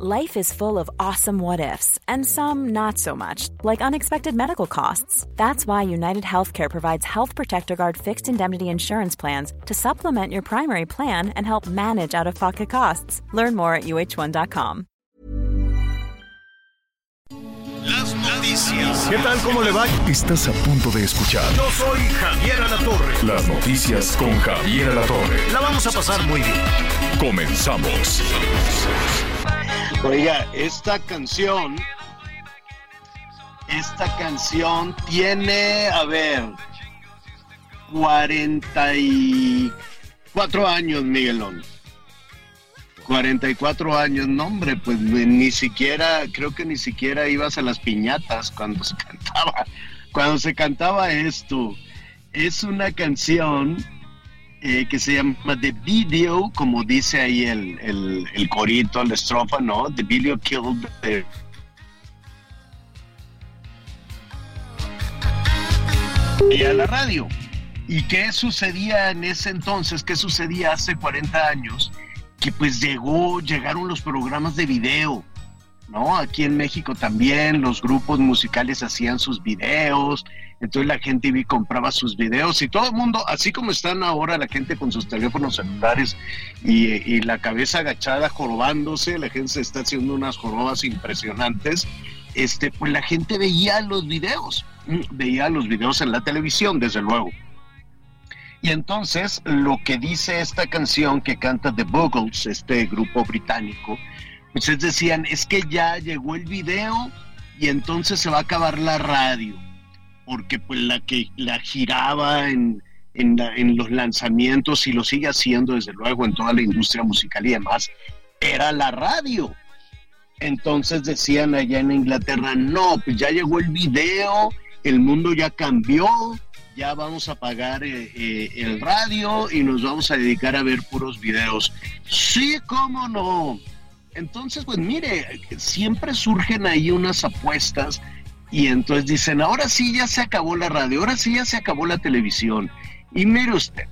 Life is full of awesome what ifs, and some not so much, like unexpected medical costs. That's why United Healthcare provides Health Protector Guard fixed indemnity insurance plans to supplement your primary plan and help manage out of pocket costs. Learn more at uh1.com. Las noticias. ¿Qué tal? ¿Cómo le va? Estás a punto de escuchar Yo soy Javier Alatorre. las noticias con Javier Alatorre. La vamos a pasar muy bien. Comenzamos. Oiga, esta canción, esta canción tiene, a ver, 44 años, Miguelón. 44 años, no hombre, pues ni siquiera, creo que ni siquiera ibas a las piñatas cuando se cantaba, cuando se cantaba esto. Es una canción eh, que se llama The Video, como dice ahí el, el, el corito, la estrofa, ¿no? The Video Killed the... Y a la radio. ¿Y qué sucedía en ese entonces? ¿Qué sucedía hace 40 años? Que pues llegó, llegaron los programas de video, ¿no? Aquí en México también los grupos musicales hacían sus videos, entonces la gente compraba sus videos y todo el mundo, así como están ahora la gente con sus teléfonos celulares y, y la cabeza agachada jorobándose, la gente se está haciendo unas jorobas impresionantes, este, pues la gente veía los videos, mm, veía los videos en la televisión, desde luego. Y entonces lo que dice esta canción que canta The Buggles, este grupo británico, pues es decían, es que ya llegó el video y entonces se va a acabar la radio, porque pues la que la giraba en, en los lanzamientos y lo sigue haciendo desde luego en toda la industria musical y demás, era la radio. Entonces decían allá en Inglaterra, no, pues ya llegó el video, el mundo ya cambió, ya vamos a pagar eh, eh, el radio y nos vamos a dedicar a ver puros videos. Sí, cómo no. Entonces, pues mire, siempre surgen ahí unas apuestas y entonces dicen, ahora sí ya se acabó la radio, ahora sí ya se acabó la televisión. Y mire usted,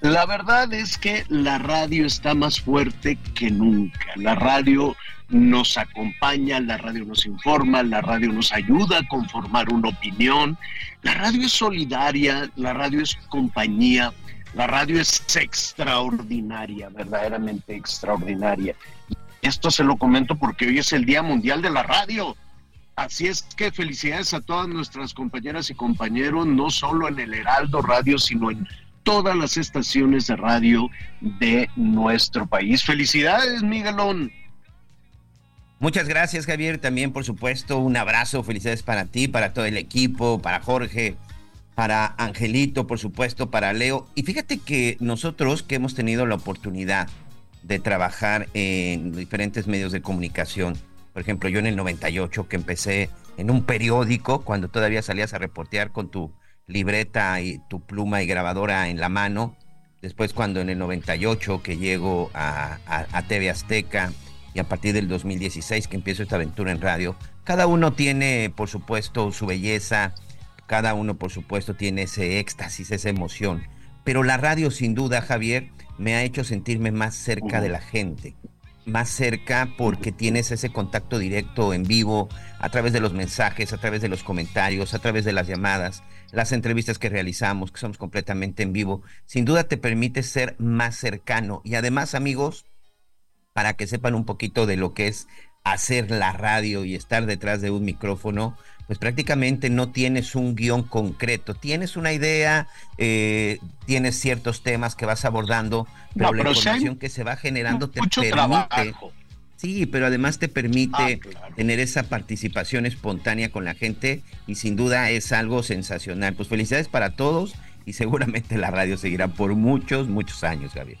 la verdad es que la radio está más fuerte que nunca. La radio nos acompaña, la radio nos informa, la radio nos ayuda a conformar una opinión. La radio es solidaria, la radio es compañía, la radio es extraordinaria, verdaderamente extraordinaria. Esto se lo comento porque hoy es el Día Mundial de la Radio. Así es que felicidades a todas nuestras compañeras y compañeros, no solo en el Heraldo Radio, sino en todas las estaciones de radio de nuestro país. Felicidades, Miguelón. Muchas gracias, Javier. También, por supuesto, un abrazo, felicidades para ti, para todo el equipo, para Jorge, para Angelito, por supuesto, para Leo. Y fíjate que nosotros que hemos tenido la oportunidad de trabajar en diferentes medios de comunicación, por ejemplo, yo en el 98 que empecé en un periódico, cuando todavía salías a reportear con tu libreta y tu pluma y grabadora en la mano, después cuando en el 98 que llego a, a, TV Azteca, y a partir del 2016 que empiezo esta aventura en radio, cada uno tiene, por supuesto, su belleza, cada uno, por supuesto, tiene ese éxtasis, esa emoción. Pero la radio, sin duda, Javier, me ha hecho sentirme más cerca de la gente, más cerca porque tienes ese contacto directo en vivo, a través de los mensajes, a través de los comentarios, a través de las llamadas, las entrevistas que realizamos, que somos completamente en vivo. Sin duda te permite ser más cercano. Y además, amigos, para que sepan un poquito de lo que es hacer la radio y estar detrás de un micrófono, pues prácticamente no tienes un guion concreto. Tienes una idea, eh, tienes ciertos temas que vas abordando, pero No, la pero información que se va generando te permite. trabajo. Sí, pero además te permite Ah, claro. tener esa participación espontánea con la gente y sin duda es algo sensacional. Pues felicidades para todos y seguramente la radio seguirá por muchos, muchos años, Gabriel.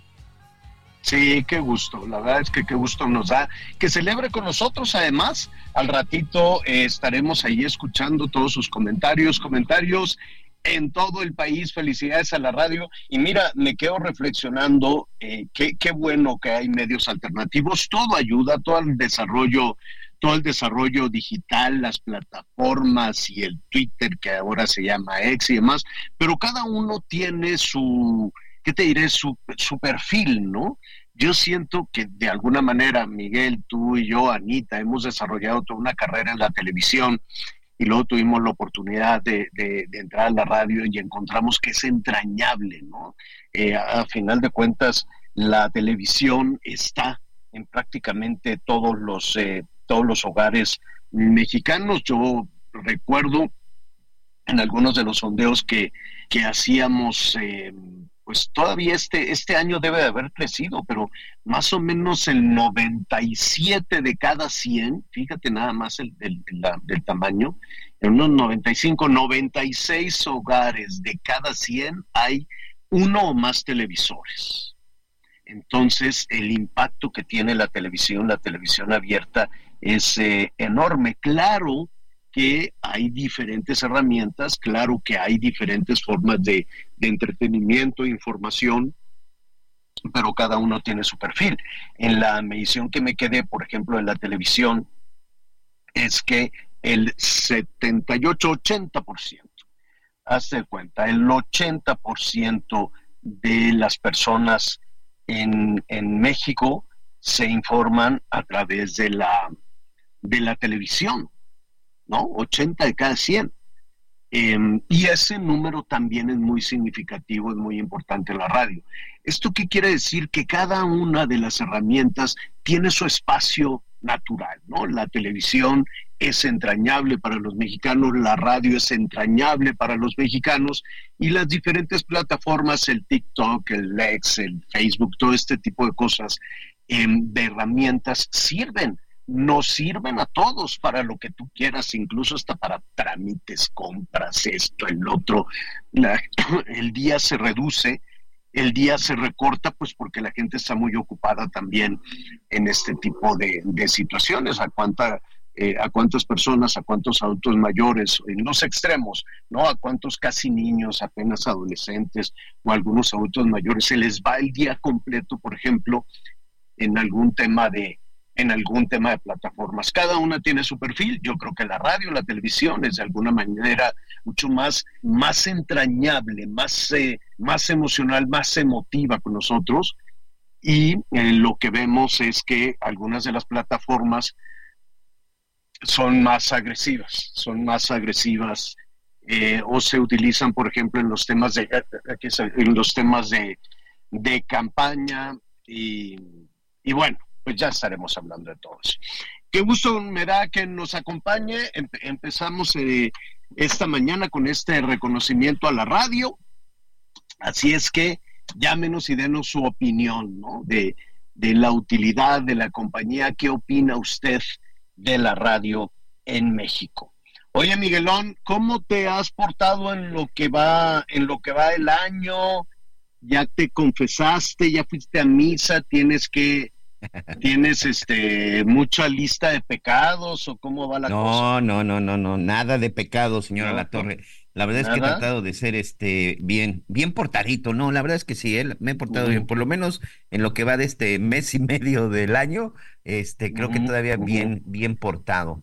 Sí, qué gusto. La verdad es que qué gusto nos da que celebre con nosotros. Además, al ratito eh, estaremos ahí escuchando todos sus comentarios, comentarios en todo el país. Felicidades a la radio. Y mira, me quedo reflexionando, eh, qué, qué bueno que hay medios alternativos. Todo ayuda, todo el desarrollo todo el desarrollo digital, las plataformas y el Twitter que ahora se llama X y demás, pero cada uno tiene su, ¿qué te diré? Su, su perfil, ¿no? Yo siento que de alguna manera, Miguel, tú y yo, Anita, hemos desarrollado toda una carrera en la televisión y luego tuvimos la oportunidad de, entrar a la radio y encontramos que es entrañable, ¿no? Eh, a, final de cuentas, la televisión está en prácticamente todos los, eh, todos los hogares mexicanos. Yo recuerdo en algunos de los sondeos que, que hacíamos, eh, pues todavía este, este año debe de haber crecido, pero más o menos el 97 de cada 100, fíjate nada más el, del tamaño, en unos 95, 96 hogares de cada 100 hay uno o más televisores. Entonces, el impacto que tiene la televisión, la televisión abierta, es eh, enorme. Claro que hay diferentes herramientas, claro que hay diferentes formas de, entretenimiento, información, pero cada uno tiene su perfil. En la medición que me quedé, por ejemplo, en la televisión, es que el 78-80%, hazte cuenta, el 80% de las personas en, en México se informan a través de la, de la televisión, ¿no? 80 de cada 100. Em, y ese número también es muy significativo, es muy importante la radio. ¿Esto qué quiere decir? Que cada una de las herramientas tiene su espacio natural, ¿no? La televisión es entrañable para los mexicanos, la radio es entrañable para los mexicanos y las diferentes plataformas, el TikTok, el Lex, el Facebook, todo este tipo de cosas, em, de herramientas sirven, nos sirven a todos para lo que tú quieras, incluso hasta para trámites, compras, esto, el otro. el día se reduce, el día se recorta, pues porque la gente está muy ocupada también en este tipo de, situaciones. ¿A cuánta eh, a cuántas personas, a cuántos adultos mayores, en los extremos, ¿no? A cuántos casi niños, apenas adolescentes o algunos adultos mayores, se les va el día completo, por ejemplo, en algún tema de en algún tema de plataformas. Cada una tiene su perfil. Yo creo que la radio, la televisión es de alguna manera mucho más, más entrañable, más, eh, más emocional, más emotiva con nosotros. Y eh, lo que vemos es que algunas de las plataformas son más agresivas, son más agresivas eh, o se utilizan, por ejemplo, en los temas de, en los temas de, de campaña y, y, bueno, pues ya estaremos hablando de todo eso. Qué gusto me da que nos acompañe. empezamos eh, esta mañana con este reconocimiento a la radio. Así es que llámenos y denos su opinión ¿no? de, la utilidad de la compañía. ¿Qué opina usted? de la radio en México. Oye, Miguelón, ¿cómo te has portado en lo que va, en lo que va el año? ¿Ya te confesaste? ¿Ya fuiste a misa? ¿Tienes que, tienes este mucha lista de pecados o cómo va la cosa? No, no, no, no, no, nada de pecados, señora La Torre. La verdad es que he tratado de ser este bien, bien portadito, ¿no? La verdad es que sí, él me he portado bien, por lo menos en lo que va de este mes y medio del año, este, creo que todavía bien, bien portado.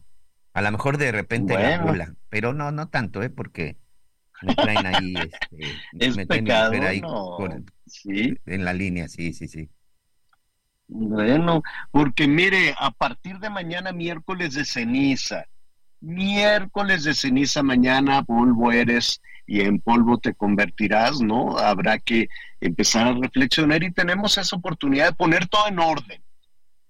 A lo mejor de repente la gula, pero no, no tanto, ¿eh? Porque me traen ahí, este, es me pecado, ahí ¿Sí? en la línea, sí, sí, sí. Bueno, porque mire, a partir de mañana miércoles de ceniza, miércoles de ceniza mañana, polvo eres y en polvo te convertirás, ¿no? Habrá que empezar a reflexionar y tenemos esa oportunidad de poner todo en orden.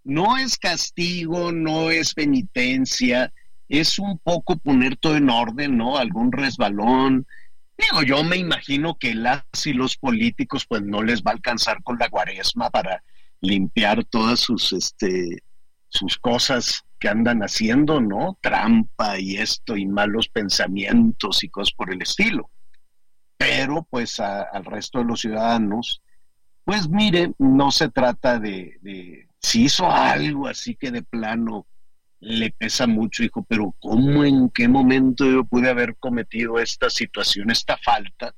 No es castigo, no es penitencia, es un poco poner todo en orden, ¿no? Algún resbalón. Digo, yo me imagino que las y los políticos pues no les va a alcanzar con la cuaresma para limpiar todas sus, este, sus cosas que andan haciendo, ¿no? Trampa y esto y malos pensamientos y cosas por el estilo. Pero pues al resto de los ciudadanos, pues mire, no se trata de, de, si hizo algo así que de plano le pesa mucho, hijo, pero ¿cómo en qué momento yo pude haber cometido esta situación, esta falta?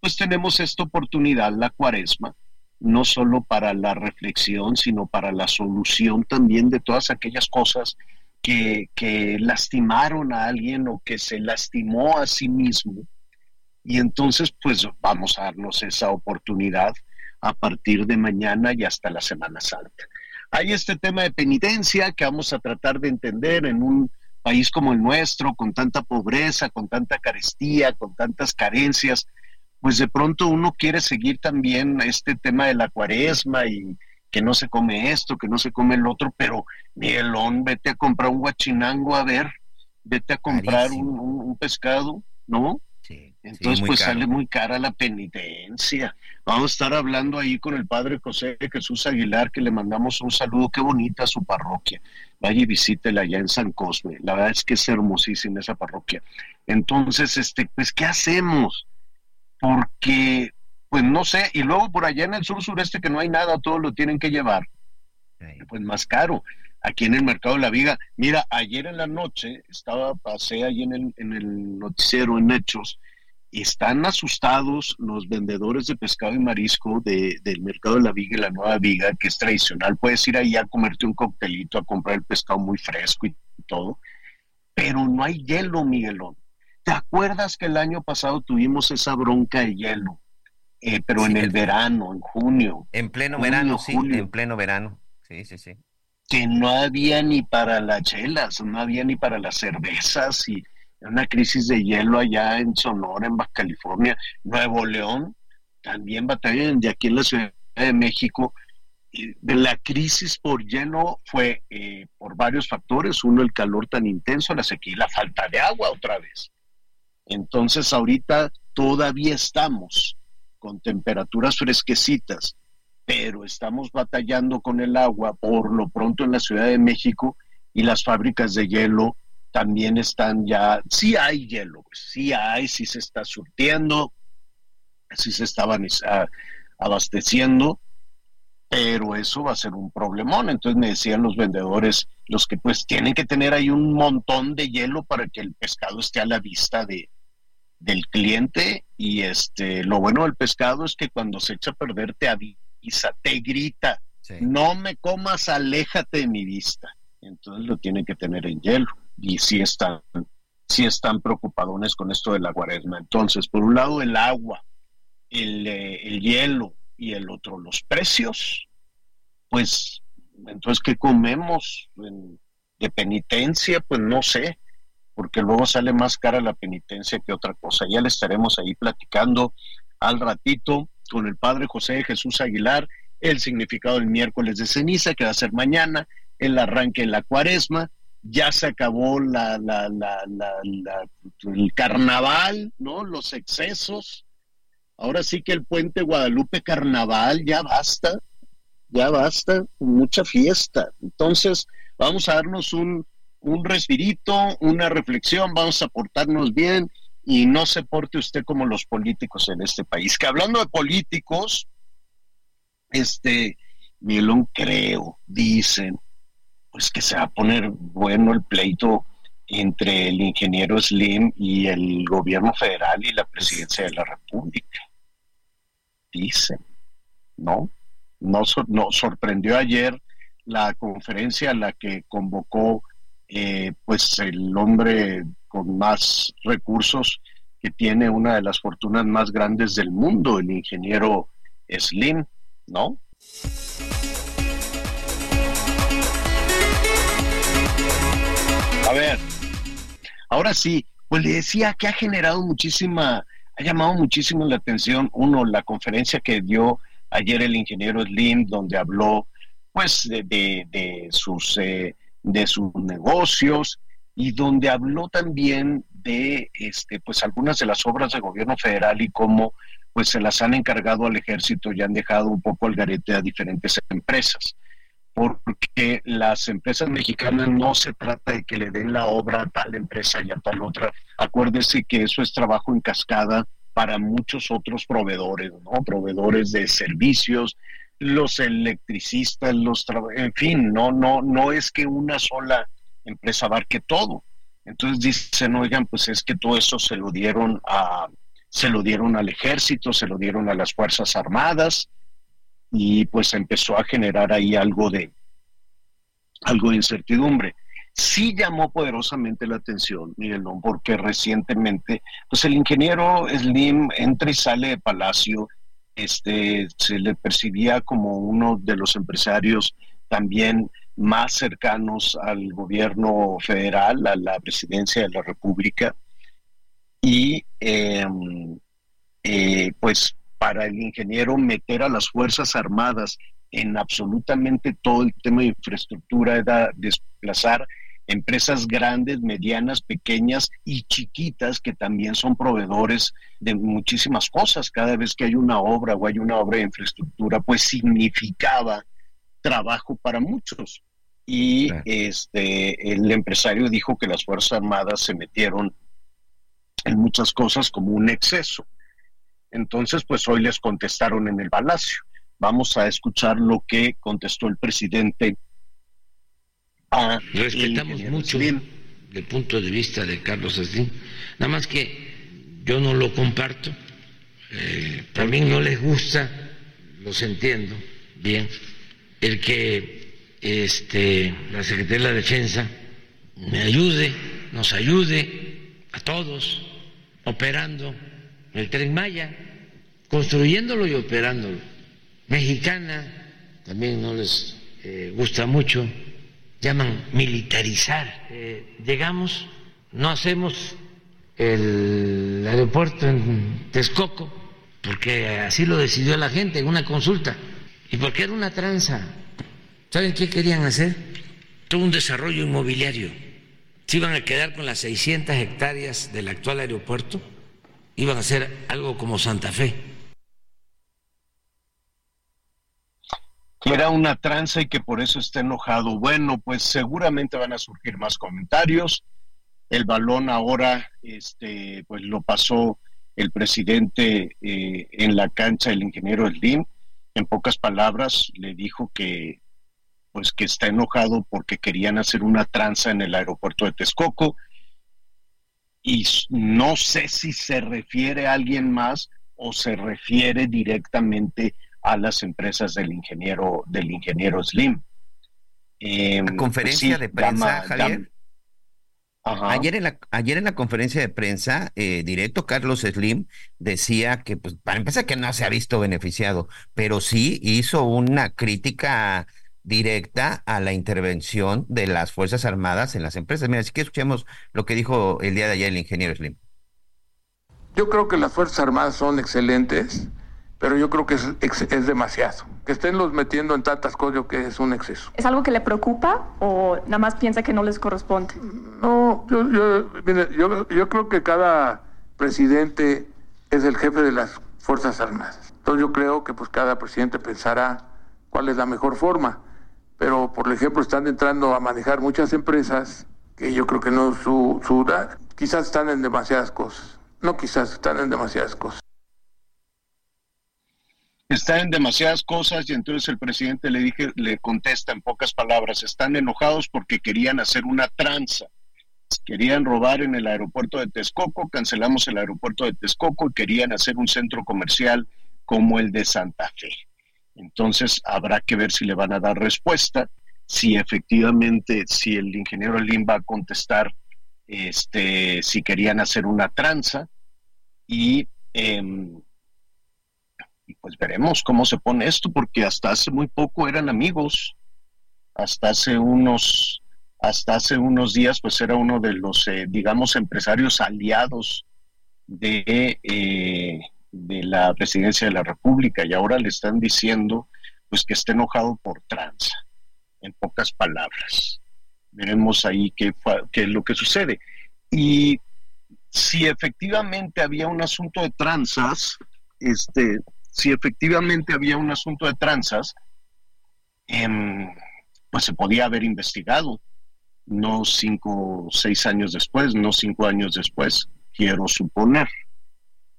Pues tenemos esta oportunidad, la cuaresma, no solo para la reflexión, sino para la solución también de todas aquellas cosas que, que lastimaron a alguien o que se lastimó a sí mismo. Y entonces, pues vamos a darnos esa oportunidad. a partir de mañana y hasta la Semana Santa. Hay este tema de penitencia que vamos a tratar de entender en un país como el nuestro, con tanta pobreza, con tanta carestía, con tantas carencias, pues de pronto uno quiere seguir también este tema de la cuaresma y que no se come esto, que no se come el otro, pero Miguelón, vete a comprar un guachinango a ver, vete a comprar un, pescado, ¿no? Entonces, pues sale muy cara la penitencia. Vamos a estar hablando ahí con el padre José Jesús Aguilar, que le mandamos un saludo. Qué bonita su parroquia. Vaya y visítela allá en San Cosme. La verdad es que es hermosísima esa parroquia. Entonces, este, pues, ¿qué hacemos? Porque, pues no sé, y luego por allá en el sur sureste que no hay nada, todo lo tienen que llevar. Pues más caro aquí en el mercado de la viga. Mira, ayer en la noche estaba, pasé ahí en el, en el noticiero en Hechos, y están asustados los vendedores de pescado y marisco de, del mercado de la viga y la nueva viga, que es tradicional. Puedes ir ahí a comerte un coctelito, a comprar el pescado muy fresco y todo, pero no hay hielo, Miguelón. ¿Te acuerdas que el año pasado tuvimos esa bronca de hielo? Eh, pero en el verano, en junio. En pleno verano, sí, en pleno verano. Sí, sí, sí que no había ni para las chelas, no había ni para las cervezas y una crisis de hielo allá en Sonora, en Baja California, Nuevo León, también batallan de aquí en la Ciudad de México. De la crisis por hielo fue eh, por varios factores. Uno, el calor tan intenso, la sequía y la falta de agua otra vez. Entonces, ahorita todavía estamos con temperaturas fresquecitas pero estamos batallando con el agua por lo pronto en la Ciudad de México y las fábricas de hielo también están ya, sí hay hielo, sí hay, sí se está surtiendo, sí se estaban abasteciendo, pero eso va a ser un problemón. Entonces me decían los vendedores, los que pues tienen que tener ahí un montón de hielo para que el pescado esté a la vista de, del cliente y este lo bueno del pescado es que cuando se echa a perder te avisa te grita, no me comas, aléjate de mi vista. Entonces lo tienen que tener en hielo. Y sí están, sí están preocupadones con esto de la cuaresma. Entonces, por un lado, el agua, el, eh, hielo y el otro, los precios. Pues, entonces, ¿qué comemos? de penitencia, pues no sé, porque luego sale más cara la penitencia que otra cosa. Ya le estaremos ahí platicando al ratito con el Padre José Jesús Aguilar, el significado del miércoles de ceniza, que va a ser mañana, el arranque de la cuaresma, ya se acabó la, la, la, el carnaval, ¿no? Los excesos. Ahora sí que el puente Guadalupe Carnaval, ya basta, ya basta, mucha fiesta. Entonces, vamos a darnos un, un respirito, una reflexión, vamos a portarnos bien y no se porte usted como los políticos en este país. Que hablando de políticos, este, Mielón creo, dicen, pues que se va a poner bueno el pleito entre el ingeniero Slim y el gobierno federal y la presidencia de la República. Dicen, ¿no? No, no sorprendió ayer la conferencia a la que convocó eh, pues el hombre con más recursos que tiene una de las fortunas más grandes del mundo, el ingeniero Slim, ¿no? A ver, ahora sí, pues le decía que ha generado muchísima, ha llamado muchísimo la atención, uno, la conferencia que dio ayer el ingeniero Slim, donde habló pues de, sus, eh, de sus negocios, y donde habló también de este, pues algunas de las obras del gobierno federal y cómo pues se las han encargado al ejército y han dejado un poco al garete a diferentes empresas. Porque las empresas mexicanas no se trata de que le den la obra a tal empresa y a tal otra. Acuérdese que eso es trabajo en cascada para muchos otros proveedores, ¿no? Proveedores de servicios, los electricistas, los en fin, no, no, no es que una sola empresa abarque todo. Entonces dicen, oigan, pues es que todo eso se lo dieron a, se lo dieron al ejército, se lo dieron a las Fuerzas Armadas, y pues empezó a generar ahí algo de algo de incertidumbre. Sí llamó poderosamente la atención, Miguel, porque recientemente, pues el ingeniero Slim entra y sale de Palacio este, se le percibía como uno de los empresarios también más cercanos al gobierno federal, a la presidencia de la República. Y em, eh, pues para el ingeniero meter a las Fuerzas Armadas en absolutamente todo el tema de infraestructura era desplazar empresas grandes, medianas, pequeñas y chiquitas que también son proveedores de muchísimas cosas. Cada vez que hay una obra o hay una obra de infraestructura, pues significaba trabajo para muchos. Y este el empresario dijo que las Fuerzas Armadas se metieron en muchas cosas como un exceso. Entonces, pues hoy les contestaron en el palacio. Vamos a escuchar lo que contestó el presidente Respetamos mucho el punto de vista de Carlos Slim, nada más que yo no lo comparto, eh, mí no les gusta, los entiendo bien, el que este, la Secretaría de la Defensa me ayude, nos ayude a todos operando el tren Maya, construyéndolo y operándolo. Mexicana también no les eh, gusta mucho llaman militarizar. Eh, llegamos, no hacemos el aeropuerto en Texcoco, porque así lo decidió la gente en una consulta, y porque era una tranza. ¿Saben qué querían hacer? Todo un desarrollo inmobiliario. Se iban a quedar con las 600 hectáreas del actual aeropuerto, iban a hacer algo como Santa Fe que era una tranza y que por eso está enojado. Bueno, pues seguramente van a surgir más comentarios. El balón ahora, este, pues lo pasó el presidente eh, en la cancha, el ingeniero Slim. En pocas palabras, le dijo que, pues que está enojado porque querían hacer una tranza en el aeropuerto de Texcoco. Y no sé si se refiere a alguien más o se refiere directamente a las empresas del ingeniero, del ingeniero Slim. La conferencia de prensa, Javier. Ayer, en la, ayer en la conferencia de prensa, eh, directo Carlos Slim decía que, pues, para empezar, que no se ha visto beneficiado, pero sí hizo una crítica directa a la intervención de las Fuerzas Armadas en las empresas. Mira, así que escuchemos lo que dijo el día de ayer el ingeniero Slim. Yo creo que las Fuerzas Armadas son excelentes pero yo creo que es, es, demasiado. Que estén los metiendo en tantas cosas, yo que es un exceso. ¿Es algo que le preocupa o nada más piensa que no les corresponde? No, yo, yo, yo, creo que cada presidente es el jefe de las Fuerzas Armadas. Entonces yo creo que pues cada presidente pensará cuál es la mejor forma. Pero, por ejemplo, están entrando a manejar muchas empresas que yo creo que no su, su quizás están en demasiadas cosas. No quizás están en demasiadas cosas está en demasiadas cosas y entonces el presidente le dije, le contesta en pocas palabras, están enojados porque querían hacer una tranza. Querían robar en el aeropuerto de Texcoco, cancelamos el aeropuerto de Texcoco y querían hacer un centro comercial como el de Santa Fe. Entonces habrá que ver si le van a dar respuesta, si efectivamente, si el ingeniero Lim va a contestar este, si querían hacer una tranza y y pues veremos cómo se pone esto, porque hasta hace muy poco eran amigos, hasta hace unos, hasta hace unos días, pues era uno de los, eh, digamos, empresarios aliados de, eh, de la presidencia de la República, y ahora le están diciendo, pues que está enojado por tranza, en pocas palabras. Veremos ahí qué, qué es lo que sucede. Y si efectivamente había un asunto de tranzas, este, si efectivamente había un asunto de tranzas, em, pues se podía haber investigado, no cinco seis años después, no cinco años después, quiero suponer.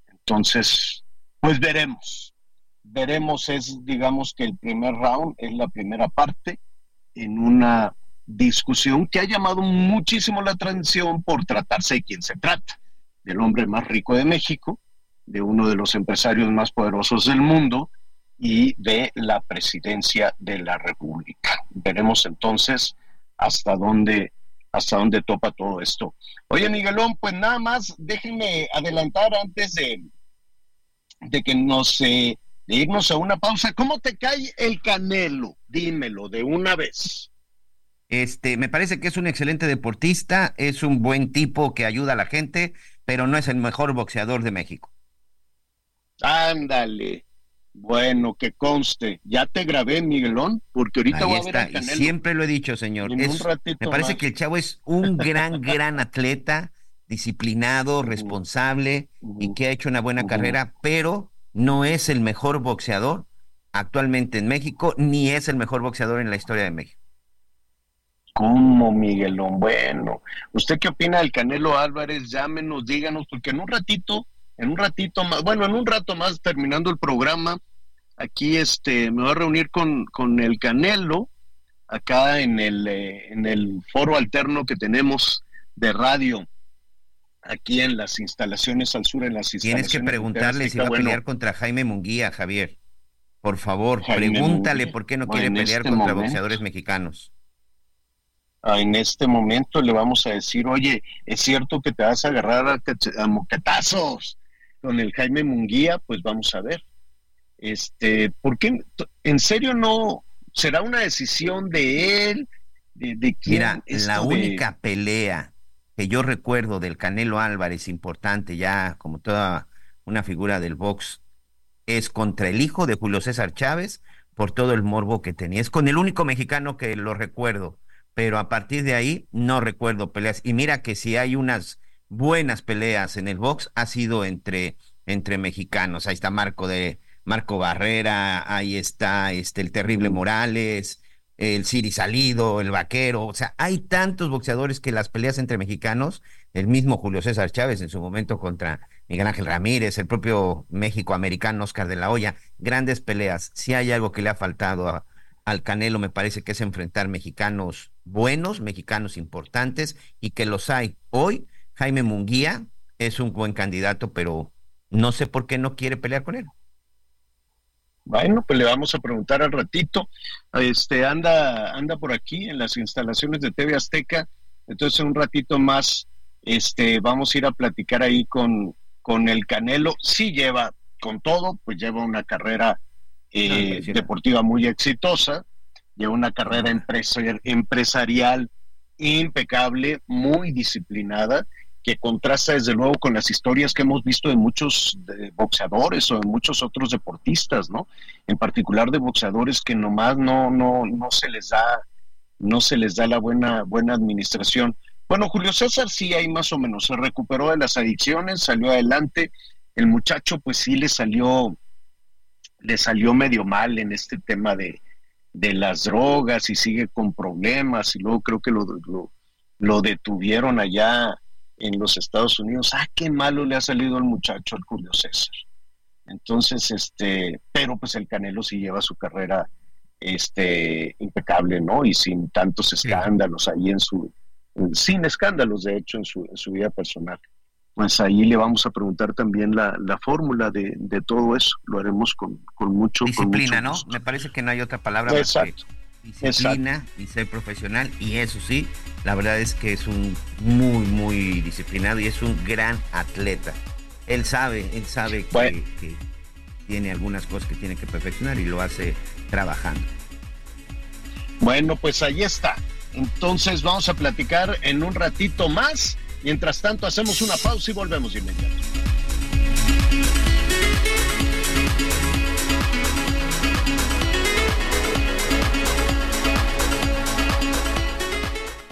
Entonces, pues veremos. Veremos, es, digamos que el primer round es la primera parte en una discusión que ha llamado muchísimo la atención por tratarse de quién se trata, del hombre más rico de México, de uno de los empresarios más poderosos del mundo y de la presidencia de la República. Veremos entonces hasta dónde hasta dónde topa todo esto. Oye, Miguelón, pues nada más déjenme adelantar antes de, de que nos eh, irnos a una pausa. ¿Cómo te cae el Canelo? Dímelo de una vez. Este, me parece que es un excelente deportista, es un buen tipo que ayuda a la gente, pero no es el mejor boxeador de México. Ándale. Bueno, que conste. Ya te grabé, Miguelón, porque ahorita voy a ver Canelo. siempre lo he dicho, señor. me parece que el chavo es un gran, gran atleta, disciplinado, responsable y que ha hecho una buena carrera, pero no es el mejor boxeador actualmente en México, ni es el mejor boxeador en la historia de México. ¿Cómo, Miguelón? Bueno, ¿usted qué opina del Canelo Álvarez? Llámenos, díganos, porque en un ratito en un ratito más, bueno, en un rato más terminando el programa, aquí este me voy a reunir con, con el Canelo, acá en el, eh, en el foro alterno que tenemos de radio, aquí en las instalaciones al sur, en las instalaciones. Tienes que preguntarle si va a pelear contra Jaime Munguía, Javier. Por favor, pregúntale por qué no quiere pelear este contra boxeadores mexicanos. Ah, en este momento le vamos a decir, oye, es cierto que te vas a agarrar a, a moquetazos con el Jaime Munguía, pues vamos a ver. Este, ¿por qué en serio no será una decisión de él? De, Mira, la única pelea que yo recuerdo del Canelo Álvarez, importante ya como toda una figura del box, es contra el hijo de Julio César Chávez por todo el morbo que tenía. Es con el único mexicano que lo recuerdo, pero a partir de ahí no recuerdo peleas. Y mira que si hay unas buenas peleas en el box ha sido entre, entre mexicanos. Ahí está Marco de Marco Barrera, ahí está este el terrible Morales, el Siri Salido, el Vaquero, o sea, hay tantos boxeadores que las peleas entre mexicanos, el mismo Julio César Chávez en su momento contra Miguel Ángel Ramírez, el propio México americano Oscar de la Hoya, grandes peleas. Si hay algo que le ha faltado al Canelo, me parece que es enfrentar mexicanos buenos, mexicanos importantes, y que los hay hoy Jaime Munguía es un buen candidato, pero no sé por qué no quiere pelear con él. Bueno, pues le vamos a preguntar al ratito. Este anda, anda por aquí en las instalaciones de TV Azteca. Entonces, un ratito más, este, vamos a ir a platicar ahí con, con el Canelo. Sí lleva, con todo, pues lleva una carrera eh, deportiva muy exitosa, lleva una carrera empresarial impecable, muy disciplinada que contrasta desde luego con las historias que hemos visto de muchos boxeadores o de muchos otros deportistas, ¿no? En particular de boxeadores que nomás no, no, no se les da, no se les da la buena, buena administración. Bueno, Julio César sí hay más o menos, se recuperó de las adicciones, salió adelante. El muchacho, pues sí le salió, le salió medio mal en este tema de, de las drogas y sigue con problemas y luego creo que lo, lo detuvieron allá en los Estados Unidos, ah, qué malo le ha salido al muchacho, al Julio César. Entonces, este, pero pues el Canelo sí lleva su carrera este, impecable, ¿no? Y sin tantos escándalos ahí en su, sin escándalos, de hecho, en su, en su vida personal. Pues ahí le vamos a preguntar también la, la fórmula de, de, todo eso. Lo haremos con, con mucho Disciplina, ¿no? Me parece que no hay otra palabra. Exacto disciplina y ser profesional y eso sí, la verdad es que es un muy, muy disciplinado y es un gran atleta. Él sabe, él sabe que, tiene algunas cosas que tiene que perfeccionar y lo hace trabajando. Bueno, pues ahí está. Entonces vamos a platicar en un ratito más. Mientras tanto, hacemos una pausa y volvemos de inmediato.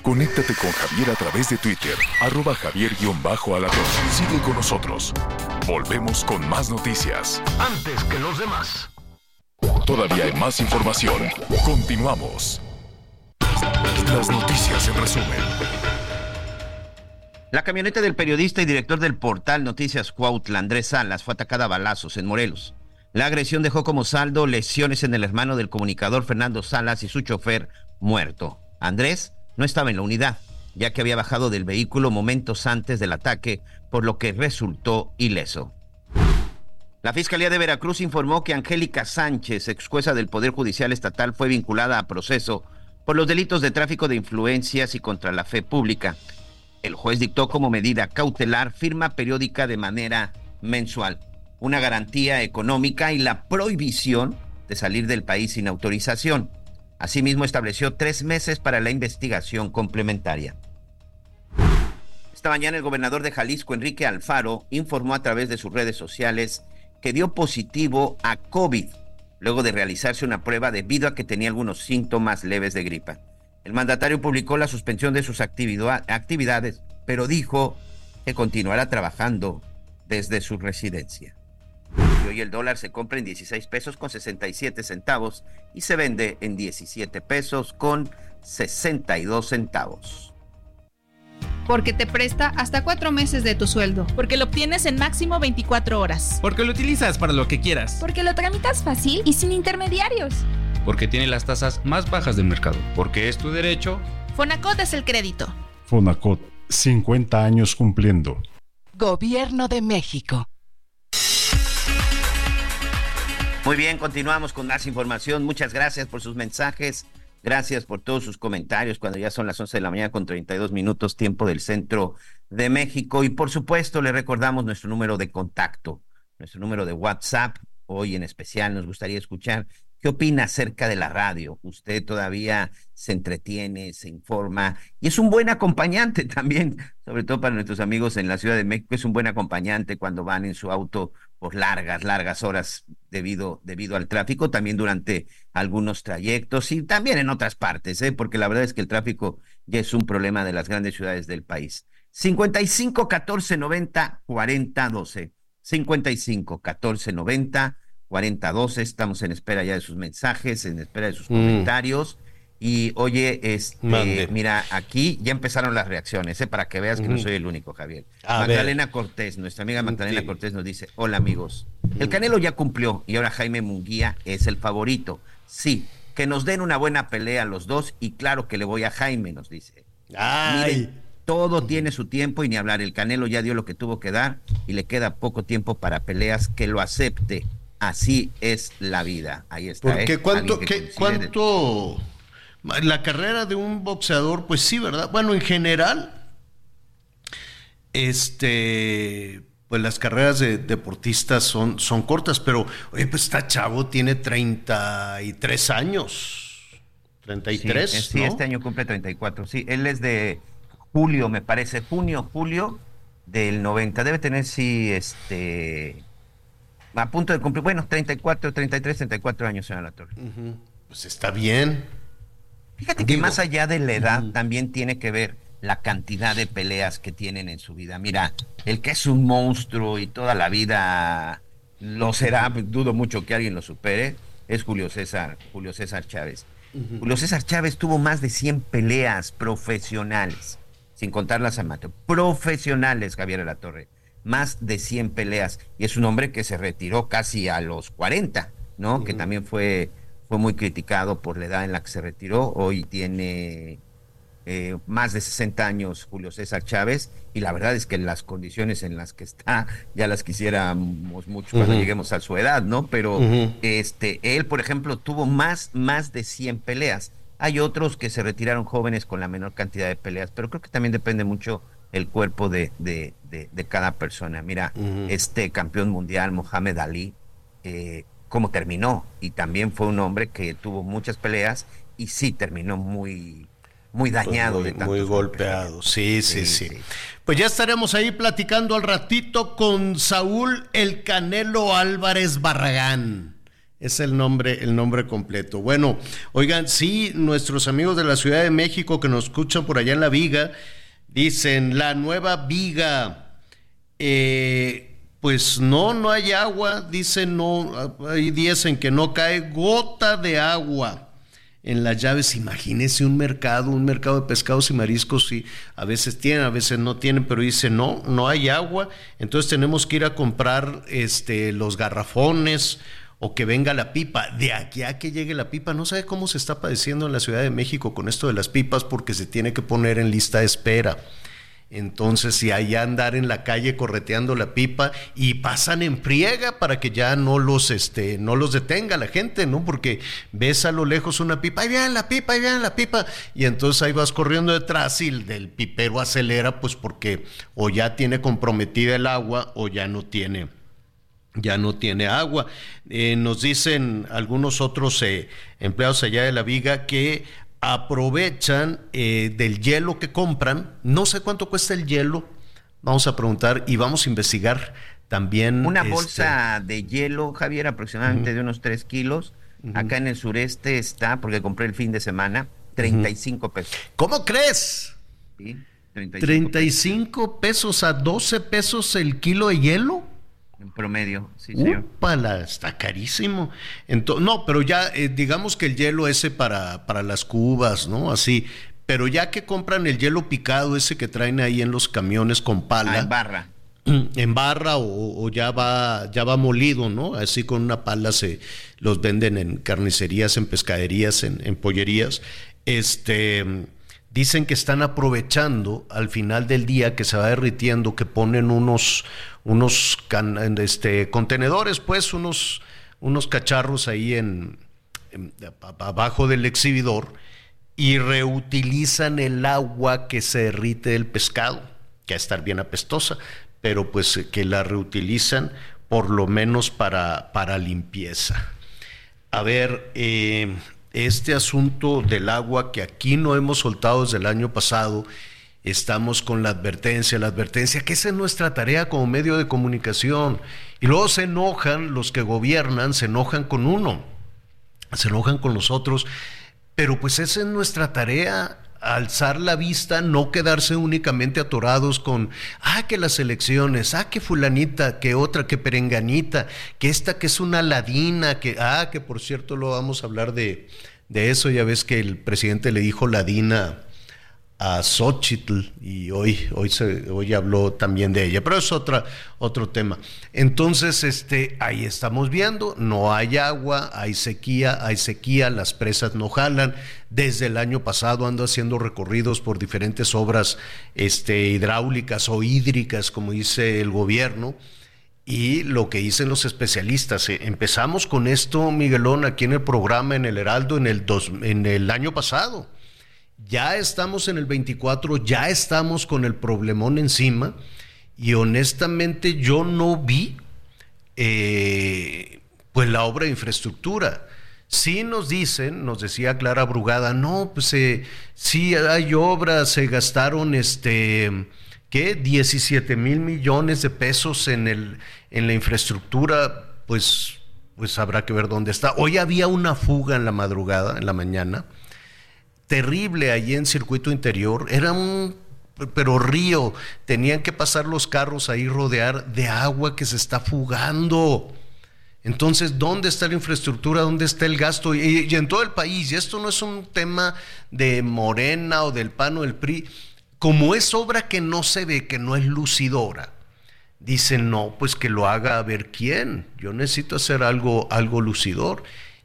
Conéctate con Javier a través de Twitter, arroba javier-alatón. Sigue con nosotros. Volvemos con más noticias. Antes que los demás. Todavía hay más información. Continuamos. Las noticias en resumen. La camioneta del periodista y director del portal Noticias Cuautla, Andrés Salas, fue atacada a balazos en Morelos. La agresión dejó como saldo lesiones en el hermano del comunicador Fernando Salas y su chofer muerto. Andrés no estaba en la unidad, ya que había bajado del vehículo momentos antes del ataque, por lo que resultó ileso. La Fiscalía de Veracruz informó que Angélica Sánchez, excuesa del Poder Judicial Estatal, fue vinculada a proceso por los delitos de tráfico de influencias y contra la fe pública. El juez dictó como medida cautelar firma periódica de manera mensual. una garantía económica y la prohibición de salir del país sin autorización. Asimismo, estableció tres meses para la investigación complementaria. Esta mañana el gobernador de Jalisco, Enrique Alfaro, informó a través de sus redes sociales que dio positivo a COVID luego de realizarse una prueba debido a que tenía algunos síntomas leves de gripa. El mandatario publicó la suspensión de sus actividades, pero dijo que continuará trabajando desde su residencia. Y hoy el dólar se compra en 16 pesos con 67 centavos y se vende en 17 pesos con 62 centavos. Porque te presta hasta cuatro meses de tu sueldo. Porque lo obtienes en máximo 24 horas. Porque lo utilizas para lo que quieras. Porque lo tramitas fácil y sin intermediarios. Porque tiene las tasas más bajas del mercado. Porque es tu derecho. Fonacot es el crédito. Fonacot, 50 años cumpliendo. Gobierno de México. Muy bien, continuamos con más información. Muchas gracias por sus mensajes. Gracias por todos sus comentarios cuando ya son las 11 de la mañana con 32 minutos tiempo del centro de México. Y por supuesto, le recordamos nuestro número de contacto, nuestro número de WhatsApp. Hoy en especial nos gustaría escuchar qué opina acerca de la radio. Usted todavía se entretiene, se informa y es un buen acompañante también, sobre todo para nuestros amigos en la Ciudad de México. Es un buen acompañante cuando van en su auto por largas, largas horas debido, debido al tráfico, también durante algunos trayectos y también en otras partes, ¿eh? porque la verdad es que el tráfico ya es un problema de las grandes ciudades del país. 55 14 90 40 12. 55 14 90 40 12. Estamos en espera ya de sus mensajes, en espera de sus mm. comentarios. Y oye, este, mira, aquí ya empezaron las reacciones, ¿eh? para que veas que no soy el único, Javier. Magdalena Cortés, nuestra amiga Magdalena Cortés nos dice, hola amigos, el Canelo ya cumplió y ahora Jaime Munguía es el favorito. Sí, que nos den una buena pelea los dos y claro que le voy a Jaime, nos dice. Miren, todo tiene su tiempo y ni hablar, el Canelo ya dio lo que tuvo que dar y le queda poco tiempo para peleas, que lo acepte. Así es la vida. Ahí está. Porque ¿eh? cuánto, qué, cuánto la carrera de un boxeador, pues sí, ¿verdad? Bueno, en general, este, pues las carreras de deportistas son, son cortas, pero, oye, pues está chavo, tiene 33 años. 33, sí, sí este año cumple 34. Sí, él es de julio, me parece, junio, julio del 90. Debe tener, sí, este, a punto de cumplir, bueno, 34, 33, 34 años, señor La Torre. Pues está bien. Fíjate que más allá de la edad también tiene que ver la cantidad de peleas que tienen en su vida. Mira, el que es un monstruo y toda la vida lo será, dudo mucho que alguien lo supere, es Julio César, Julio César Chávez. Julio César Chávez tuvo más de 100 peleas profesionales, sin contar las amateurs, profesionales, Javier La Torre, más de 100 peleas. Y es un hombre que se retiró casi a los 40, ¿no? Que también fue fue muy criticado por la edad en la que se retiró. Hoy tiene eh, más de 60 años Julio César Chávez y la verdad es que las condiciones en las que está ya las quisiéramos mucho cuando lleguemos a su edad, ¿no? Pero este él, por ejemplo, tuvo más más de 100 peleas. Hay otros que se retiraron jóvenes con la menor cantidad de peleas, pero creo que también depende mucho el cuerpo de, de, de, cada persona. Mira, este campeón mundial, Mohamed Ali, eh, cómo terminó. Y también fue un hombre que tuvo muchas peleas y sí terminó muy, muy pues dañado. muy, de muy golpeado, sí sí, sí, Pues ya estaremos ahí platicando al ratito con Saúl El Canelo Álvarez Barragán. Es el nombre, el nombre completo. Bueno, oigan, sí, nuestros amigos de la Ciudad de México que nos escuchan por allá en la Viga, dicen la nueva Viga. Eh, pues no, no hay agua, dicen no, hay días en que no cae gota de agua en las llaves. Imagínese un mercado, un mercado de pescados y mariscos, y a veces tienen, a veces no tienen, pero dice no, no hay agua, entonces tenemos que ir a comprar este, los garrafones o que venga la pipa. De aquí a que llegue la pipa, no sabe cómo se está padeciendo en la Ciudad de México con esto de las pipas porque se tiene que poner en lista de espera. Entonces, si hay andar en la calle correteando la pipa y pasan en friega para que ya no los, este, no los detenga la gente, ¿no? Porque ves a lo lejos una pipa, ahí viene la pipa, ahí viene la pipa, y entonces ahí vas corriendo detrás y el del pipero acelera, pues porque o ya tiene comprometida el agua o ya no tiene ya no tiene agua. Eh, nos dicen algunos otros eh, empleados allá de la viga que aprovechan eh, del hielo que compran. No sé cuánto cuesta el hielo. Vamos a preguntar y vamos a investigar también. Una este, bolsa de hielo, Javier, aproximadamente de unos 3 kilos. Acá en el sureste está, porque compré el fin de semana, 35 pesos. ¿Cómo crees? Sí, 35, 35 pesos a 12 pesos el kilo de hielo. En promedio, sí, señor. Upala, está carísimo. Ento- no, pero ya eh, digamos que el hielo ese para, para las cubas, ¿no? Así. Pero ya que compran el hielo picado ese que traen ahí en los camiones con pala. Ah, en barra. en barra o, o ya va ya va molido, ¿no? Así con una pala se los venden en carnicerías, en pescaderías, en, en pollerías. Este dicen que están aprovechando al final del día que se va derritiendo, que ponen unos unos este contenedores, pues unos unos cacharros ahí en, abajo del exhibidor y reutilizan el agua que se derrite del pescado, que a estar bien apestosa, pero pues eh, que la reutilizan por lo menos para, para limpieza. A ver, eh, este asunto del agua que aquí no hemos soltado desde el año pasado, estamos con la advertencia, la advertencia, que esa es nuestra tarea como medio de comunicación. Y luego se enojan, los que gobiernan, se enojan con uno, se enojan con los otros, pero pues esa es nuestra tarea, alzar la vista, no quedarse únicamente atorados con, ah, que las elecciones, ah, que fulanita, que otra, que perenganita, que esta que es una ladina, que, ah, que por cierto lo vamos a hablar de, de eso, ya ves que el presidente le dijo ladina a Xochitl y hoy, hoy, se, hoy habló también de ella, pero es otra, otro tema. Entonces, este, ahí estamos viendo, no hay agua, hay sequía, hay sequía, las presas no jalan. Desde el año pasado ando haciendo recorridos por diferentes obras este, hidráulicas o hídricas, como dice el gobierno. Y lo que dicen los especialistas, eh, empezamos con esto, Miguelón, aquí en el programa, en el Heraldo, en el, dos, en el año pasado. Ya estamos en el 24, ya estamos con el problemón encima y honestamente yo no vi eh, pues la obra de infraestructura. Sí nos dicen, nos decía Clara Brugada, no, pues eh, sí hay obras, se gastaron este, ¿qué? 17 mil millones de pesos en, el, en la infraestructura, pues, pues habrá que ver dónde está. Hoy había una fuga en la madrugada, en la mañana, terrible allí en circuito interior, era un pero río, tenían que pasar los carros ahí rodear de agua que se está fugando. Entonces, ¿dónde está la infraestructura? ¿Dónde está el gasto? Y, en todo el país, y esto no es un tema de Morena o del PAN o del PRI, como es obra que no se ve, que no es lucidora, dicen, no, pues que lo haga a ver quién. Yo necesito hacer algo, algo lucidor.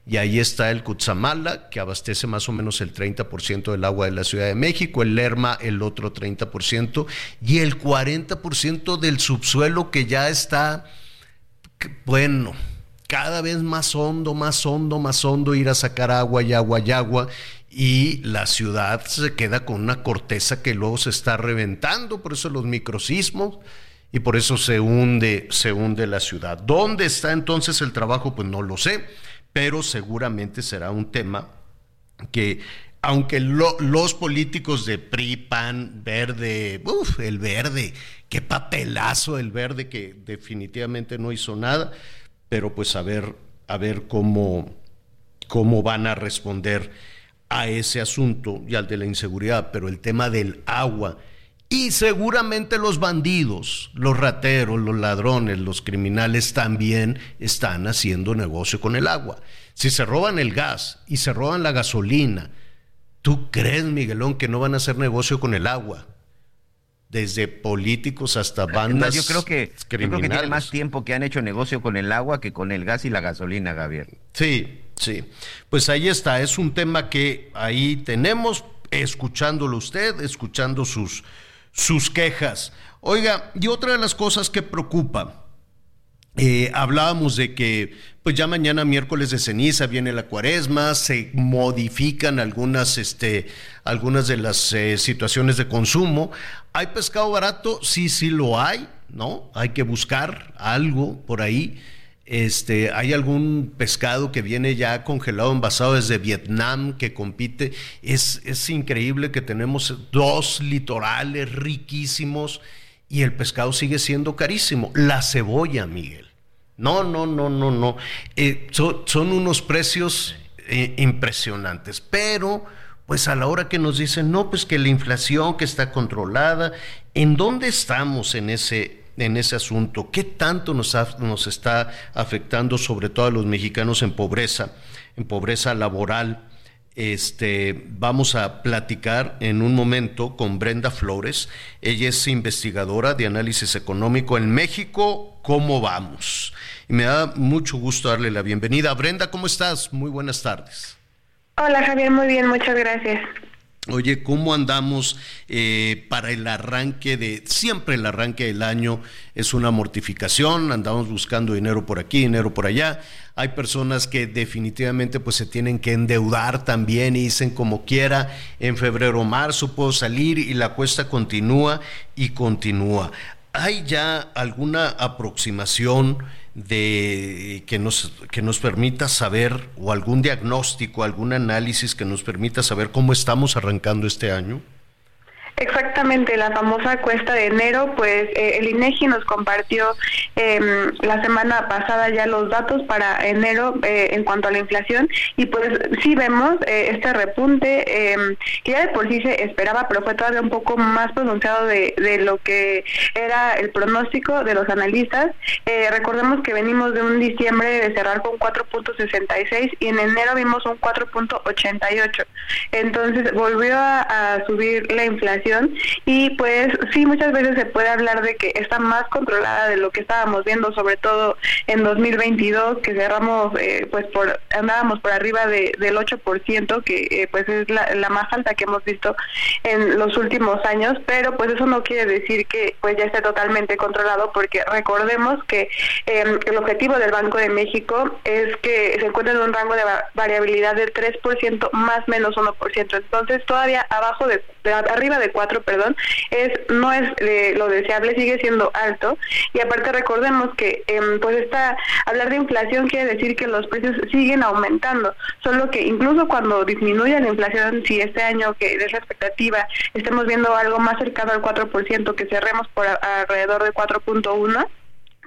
Y ahí está el Cutzamala, que abastece más o menos el 30% del agua de la Ciudad de México, el Lerma el otro 30%, y el 40% del subsuelo que ya está, bueno, cada vez más hondo, más hondo, más hondo, ir a sacar agua y agua y agua, y la ciudad se queda con una corteza que luego se está reventando, por eso los microsismos, y por eso se hunde, se hunde la ciudad. ¿Dónde está entonces el trabajo? Pues no lo sé pero seguramente será un tema que, aunque lo, los políticos de PRI, PAN, Verde, uf, el verde, qué papelazo el verde que definitivamente no hizo nada, pero pues a ver, a ver cómo, cómo van a responder a ese asunto y al de la inseguridad, pero el tema del agua. Y seguramente los bandidos, los rateros, los ladrones, los criminales también están haciendo negocio con el agua. Si se roban el gas y se roban la gasolina, ¿tú crees, Miguelón, que no van a hacer negocio con el agua? Desde políticos hasta bandas. yo creo que yo creo que tiene más tiempo que han hecho negocio con el agua que con el gas y la gasolina, Javier. Sí, sí. Pues ahí está, es un tema que ahí tenemos, escuchándolo usted, escuchando sus, sus quejas. Oiga, y otra de las cosas que preocupa, eh, hablábamos de que pues ya mañana miércoles de ceniza viene la cuaresma, se modifican algunas, este, algunas de las eh, situaciones de consumo. ¿Hay pescado barato? Sí, sí lo hay, ¿no? Hay que buscar algo por ahí. Este, hay algún pescado que viene ya congelado, envasado desde Vietnam, que compite. Es, es increíble que tenemos dos litorales riquísimos y el pescado sigue siendo carísimo. La cebolla, Miguel. No, no, no, no, no. Eh, son, unos precios eh, impresionantes, pero pues a la hora que nos dicen, no, pues que la inflación que está controlada, ¿en dónde estamos en ese, en ese asunto? ¿Qué tanto nos, nos está afectando sobre todo a los mexicanos en pobreza, en pobreza laboral? Este, vamos a platicar en un momento con Brenda Flores. Ella es investigadora de análisis económico en México. ¿Cómo vamos? Y me da mucho gusto darle la bienvenida. Brenda, ¿cómo estás? Muy buenas tardes. Hola Javier, muy bien, muchas gracias. Oye, ¿cómo andamos eh, para el arranque de, siempre el arranque del año es una mortificación, andamos buscando dinero por aquí, dinero por allá. Hay personas que definitivamente pues se tienen que endeudar también y dicen como quiera, en febrero o marzo puedo salir y la cuesta continúa y continúa. ¿Hay ya alguna aproximación? De que nos, que nos permita saber o algún diagnóstico, algún análisis que nos permita saber cómo estamos arrancando este año? Exactamente, la famosa cuesta de enero, pues eh, el INEGI nos compartió em, la semana pasada ya los datos para enero eh, en cuanto a la inflación y pues sí vemos eh, este repunte em, que ya de por sí se esperaba, pero fue todavía un poco más pronunciado de, lo que era el pronóstico de los analistas. recordemos que venimos de un diciembre de cerrar con 4.66 y en enero vimos un 4.88. Entonces volvió a subir la inflación y pues sí, muchas veces se puede hablar de que está más controlada de lo que estábamos viendo, sobre todo en 2022, que cerramos eh, pues por andábamos por arriba de, del 8%, que eh, pues es la, más alta que hemos visto en los últimos años, pero pues eso no quiere decir que pues ya esté totalmente controlado, porque recordemos que em, el objetivo del Banco de México es que se encuentre en un rango de variabilidad del 3% más menos 1%, entonces todavía abajo de, de arriba de perdón, es no es lo deseable, sigue siendo alto. Y aparte recordemos que em, pues esta, hablar de inflación quiere decir que los precios siguen aumentando, solo que incluso cuando disminuye la inflación, si este año que es la expectativa, estemos viendo algo más cercano al 4%, que cerremos por alrededor de 4.1%,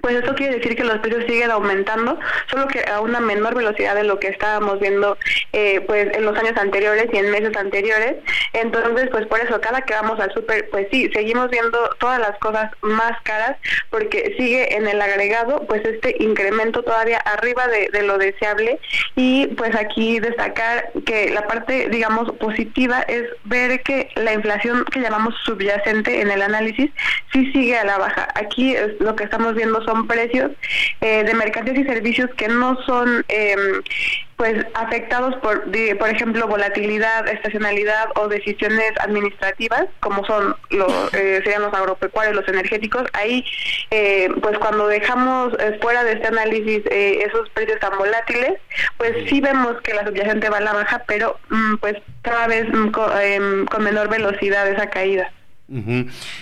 pues eso quiere decir que los precios siguen aumentando, solo que a una menor velocidad de lo que estábamos viendo eh, pues en los años anteriores y en meses anteriores. Entonces, pues por eso cada que vamos al súper, pues sí, seguimos viendo todas las cosas más caras porque sigue en el agregado pues este incremento todavía arriba de, de lo deseable y pues aquí destacar que la parte digamos positiva es ver que la inflación que llamamos subyacente en el análisis sí sigue a la baja. Aquí es lo que estamos viendo son precios eh, de mercancías y servicios que no son em, pues afectados por, por ejemplo, volatilidad, estacionalidad o decisiones administrativas, como son los, eh, serían los agropecuarios, los energéticos. Ahí, eh, pues cuando dejamos fuera de este análisis esos precios tan volátiles, pues sí vemos que la subyacente va a la baja, pero mm, pues cada vez mm, em, con menor velocidad esa caída.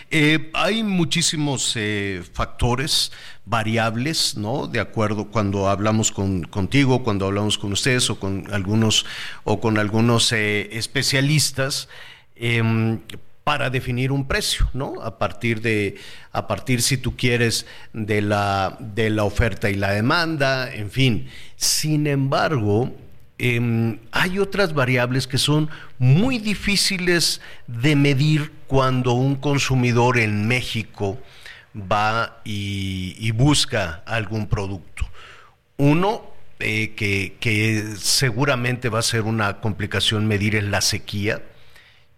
Eh, hay muchísimos eh, factores, variables, ¿no? De acuerdo cuando hablamos con, contigo, cuando hablamos con ustedes o con algunos o con algunos eh, especialistas em, para definir un precio, ¿no? A partir de, a partir si tú quieres de la de la oferta y la demanda, en fin. Sin embargo, Em, hay otras variables que son muy difíciles de medir cuando un consumidor en México va y, busca algún producto. Uno, eh, que, que, seguramente va a ser una complicación medir es la sequía,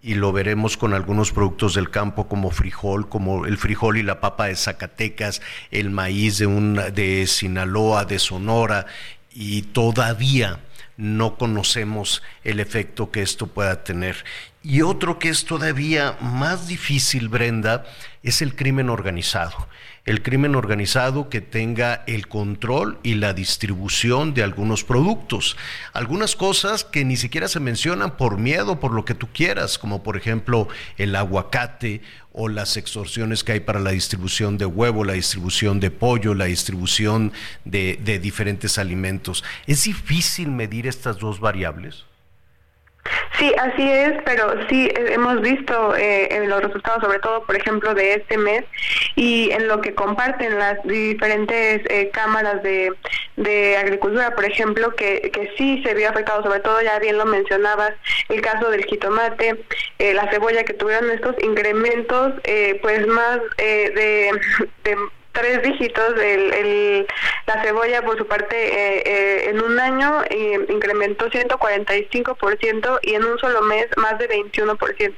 y lo veremos con algunos productos del campo como frijol, como el frijol y la papa de Zacatecas, el maíz de, un, de Sinaloa, de Sonora, y todavía no conocemos el efecto que esto pueda tener. Y otro que es todavía más difícil, Brenda, es el crimen organizado el crimen organizado que tenga el control y la distribución de algunos productos. Algunas cosas que ni siquiera se mencionan por miedo, por lo que tú quieras, como por ejemplo el aguacate o las extorsiones que hay para la distribución de huevo, la distribución de pollo, la distribución de, de diferentes alimentos. ¿Es difícil medir estas dos variables? Sí, así es, pero sí eh, hemos visto eh, en los resultados, sobre todo, por ejemplo, de este mes y en lo que comparten las diferentes eh, cámaras de, de agricultura, por ejemplo, que, que sí se vio afectado, sobre todo, ya bien lo mencionabas, el caso del jitomate, la cebolla, que tuvieron estos incrementos, pues más de, de tres dígitos. El, la cebolla, por su parte, eh, eh, en un año eh, incrementó 145% y en un solo mes más de 21%.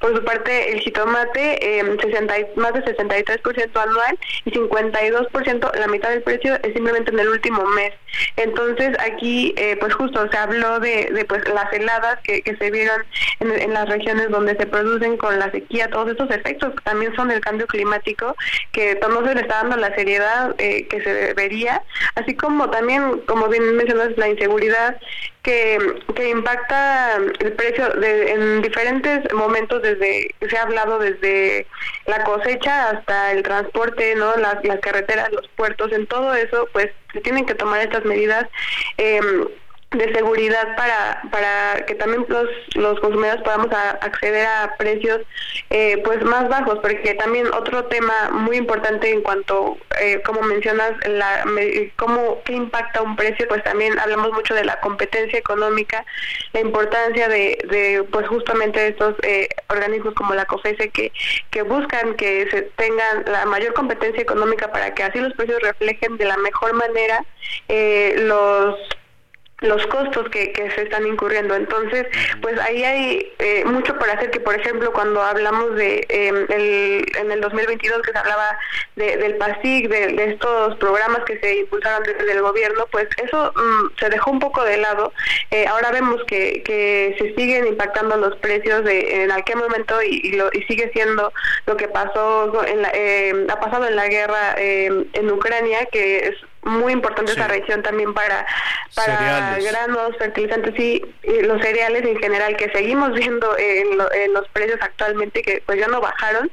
Por su parte, el jitomate, 60, más de 63% anual y 52%, la mitad del precio es simplemente en el último mes. Entonces, aquí, pues justo se habló de, de pues las heladas que, que se vieron en, en, las regiones donde se producen con la sequía, todos estos efectos también son el cambio climático, que no se les dando la seriedad eh, que se debería, así como también, como bien mencionas, la inseguridad que, que impacta el precio de, en diferentes momentos, desde se ha hablado desde la cosecha hasta el transporte, no las, las carreteras, los puertos, en todo eso, pues se tienen que tomar estas medidas. Eh, de seguridad para, para que también los, los consumidores podamos acceder a precios eh, pues más bajos porque también otro tema muy importante en cuanto eh, como mencionas la cómo qué impacta un precio pues también hablamos mucho de la competencia económica la importancia de, de pues justamente estos eh, organismos como la COFESE que que buscan que se tengan la mayor competencia económica para que así los precios reflejen de la mejor manera los los costos que, que, se están incurriendo. Entonces, pues ahí hay eh, mucho por hacer, que por ejemplo cuando hablamos de em, el, en el 2022 que se hablaba de, del PASIC, de, estos programas que se impulsaron desde el gobierno, pues eso mm, se dejó un poco de lado. Eh, ahora vemos que, que se siguen impactando los precios de en aquel momento y, lo, y sigue siendo lo que pasó, en la, em, ha pasado en la guerra em, en Ucrania, que es muy importante esa región también para, para granos, fertilizantes y, los cereales en general que seguimos viendo en, en, los precios actualmente que pues ya no bajaron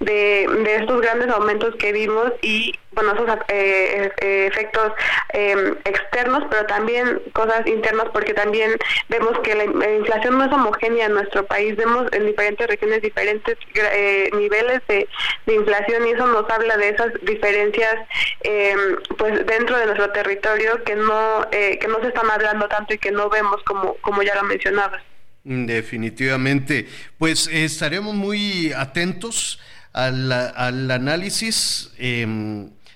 de, de estos grandes aumentos que vimos y bueno, esos eh, eh, efectos em, externos, pero también cosas internas, porque también vemos que la, inflación no es homogénea en nuestro país, vemos en diferentes regiones diferentes eh, niveles de, inflación y eso nos habla de esas diferencias em, pues dentro de nuestro territorio que no, que no se están hablando tanto y que no vemos como, como ya lo mencionabas. Definitivamente, pues estaremos muy atentos al, al análisis. Eh,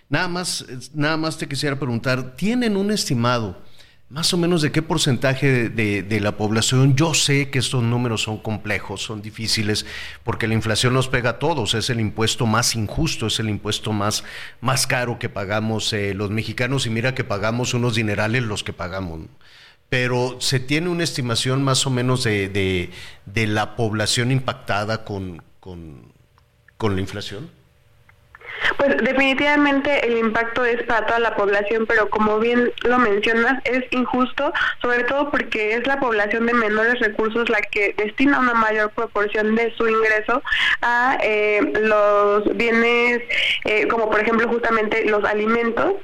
Nada más, nada más te quisiera preguntar, ¿tienen un estimado más o menos de qué porcentaje de, la población? Yo sé que estos números son complejos, son difíciles, porque la inflación nos pega a todos, es el impuesto más injusto, es el impuesto más, más caro que pagamos eh, los mexicanos y mira que pagamos unos dinerales los que pagamos. Pero se tiene una estimación más o menos de, de, la población impactada con, con, con la inflación. Pues definitivamente el impacto es para toda la población, pero como bien lo mencionas, es injusto, sobre todo porque es la población de menores recursos la que destina una mayor proporción de su ingreso a eh, los bienes, eh, como por ejemplo justamente los alimentos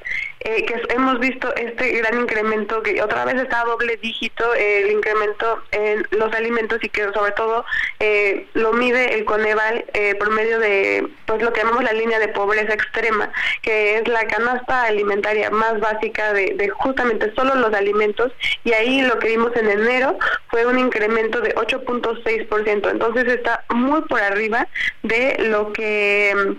eh, que hemos visto este gran incremento, que otra vez está a doble dígito el incremento en los alimentos y que sobre todo eh, lo mide el Coneval eh, por medio de pues lo que llamamos la línea de pobreza extrema, que es la canasta alimentaria más básica de, de justamente solo los alimentos. Y ahí lo que vimos en enero fue un incremento de 8.6%, entonces está muy por arriba de lo que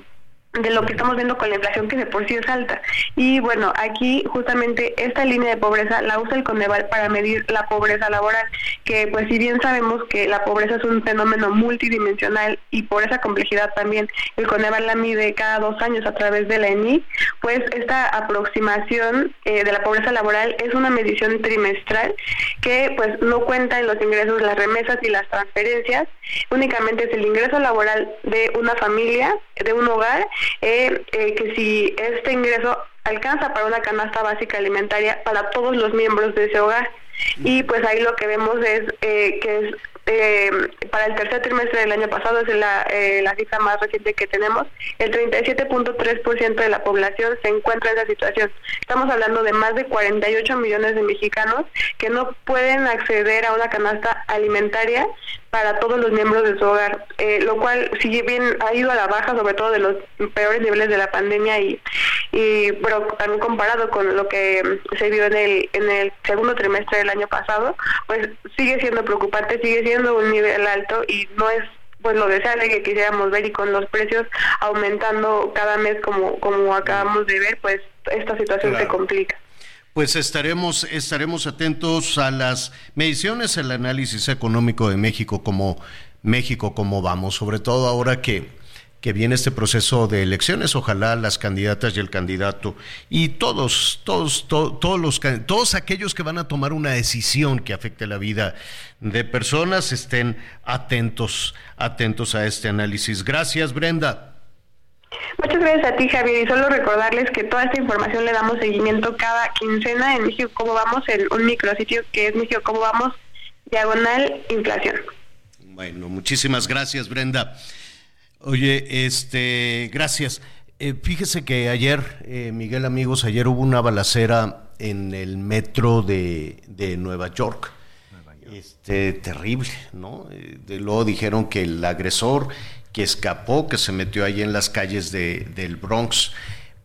de lo que estamos viendo con la inflación que de por sí es alta. Y bueno, aquí justamente esta línea de pobreza la usa el Coneval para medir la pobreza laboral, que pues si bien sabemos que la pobreza es un fenómeno multidimensional y por esa complejidad también el Coneval la mide cada dos años a través de la ENI, pues esta aproximación eh, de la pobreza laboral es una medición trimestral que pues no cuenta en los ingresos, las remesas y las transferencias, únicamente es el ingreso laboral de una familia, de un hogar, eh, eh, que si este ingreso alcanza para una canasta básica alimentaria para todos los miembros de ese hogar. Y pues ahí lo que vemos es eh, que es eh, para el tercer trimestre del año pasado, es la, eh, la cifra más reciente que tenemos, el 37.3% de la población se encuentra en esa situación. Estamos hablando de más de 48 millones de mexicanos que no pueden acceder a una canasta alimentaria para todos los miembros de su hogar, eh, lo cual si bien ha ido a la baja, sobre todo de los peores niveles de la pandemia y, y pero también comparado con lo que se vio en el en el segundo trimestre del año pasado, pues sigue siendo preocupante, sigue siendo un nivel alto y no es pues lo deseable que quisiéramos ver y con los precios aumentando cada mes como como acabamos de ver, pues esta situación se complica. Pues estaremos, estaremos atentos a las mediciones, el análisis económico de México como México, cómo vamos, sobre todo ahora que, que viene este proceso de elecciones, ojalá las candidatas y el candidato y todos, todos, todos los todos aquellos que van a tomar una decisión que afecte la vida de personas estén atentos, atentos a este análisis. Gracias, Brenda. Muchas gracias a ti, Javier. Y solo recordarles que toda esta información le damos seguimiento cada quincena en México Cómo Vamos, en un micrositio que es México Cómo Vamos, diagonal inflación. Bueno, muchísimas gracias, Brenda. Oye, este, gracias. Eh, fíjese que ayer, eh, Miguel amigos, ayer hubo una balacera en el metro de, de Nueva York. Este, terrible, ¿no? Eh, de luego dijeron que el agresor que escapó, que se metió ahí en las calles de, del Bronx.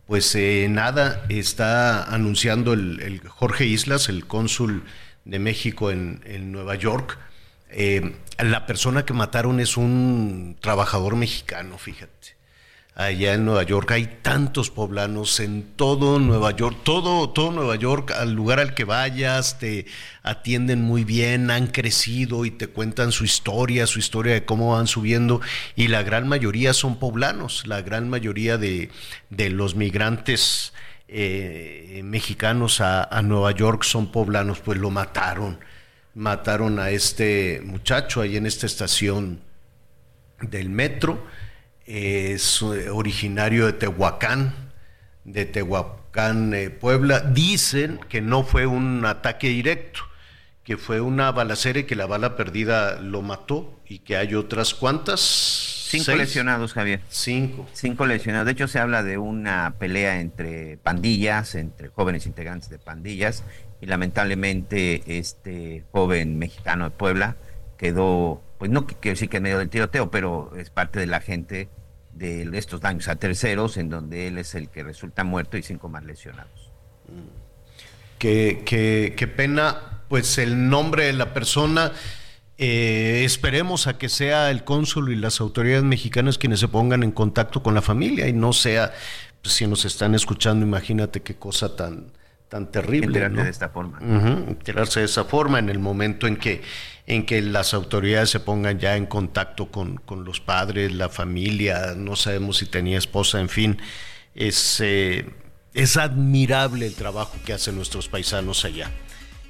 Pues eh, nada, está anunciando el, Jorge Islas, el cónsul de México en, en Nueva York. Eh, la persona que mataron es un trabajador mexicano, fíjate allá en Nueva York. Hay tantos poblanos en todo Nueva York, todo, todo Nueva York, al lugar al que vayas, te atienden muy bien, han crecido y te cuentan su historia, su historia de cómo van subiendo. Y la gran mayoría son poblanos, la gran mayoría de, los migrantes eh, mexicanos a, a Nueva York son poblanos, pues lo mataron. Mataron a este muchacho ahí en esta estación del metro es originario de Tehuacán, de Tehuacán, eh, Puebla. Dicen que no fue un ataque directo, que fue una balacera y que la bala perdida lo mató y que hay otras cuantas. Cinco lesionados, Javier. Cinco. Cinco lesionados. De hecho, se habla de una pelea entre pandillas, entre jóvenes integrantes de pandillas, y lamentablemente este joven mexicano de Puebla quedó, pues no quiero decir que en medio del tiroteo, pero es parte de la gente de estos daños a terceros, en donde él es el que resulta muerto y cinco más lesionados. Qué, qué, pena, pues el nombre de la persona, eh, esperemos a que sea el cónsul y las autoridades mexicanas quienes se pongan en contacto con la familia y no sea, pues, si nos están escuchando, imagínate qué cosa tan, tan terrible. Enterarse de esta forma. enterarse de esa forma en el momento en que, en que las autoridades se pongan ya en contacto con, con los padres, la familia, no sabemos si tenía esposa, en fin. Es, eh, es admirable el trabajo que hacen nuestros paisanos allá.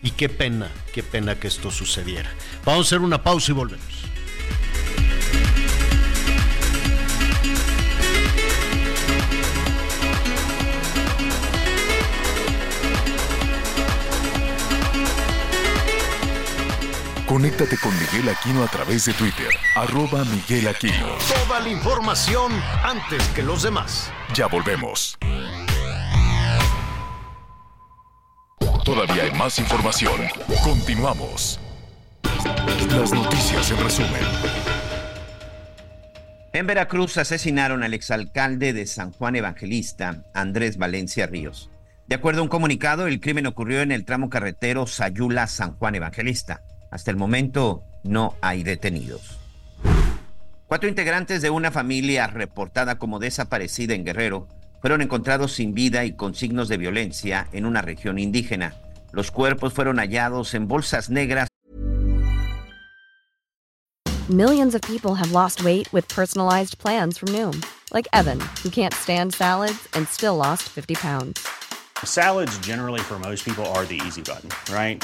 Y qué pena, qué pena que esto sucediera. Vamos a hacer una pausa y volvemos. Conéctate con Miguel Aquino a través de Twitter, arroba Miguel Aquino. Toda la información antes que los demás. Ya volvemos. Todavía hay más información. Continuamos. Las noticias en resumen. En Veracruz asesinaron al exalcalde de San Juan Evangelista, Andrés Valencia Ríos. De acuerdo a un comunicado, el crimen ocurrió en el tramo carretero Sayula-San Juan Evangelista. Hasta el momento no hay detenidos. Cuatro integrantes de una familia reportada como desaparecida en Guerrero fueron encontrados sin vida y con signos de violencia en una región indígena. Los cuerpos fueron hallados en bolsas negras. Millions of people have lost weight with personalized plans from Noom, like Evan, who can't stand salads and still lost 50 pounds. Salads generally for most people are the easy button, right?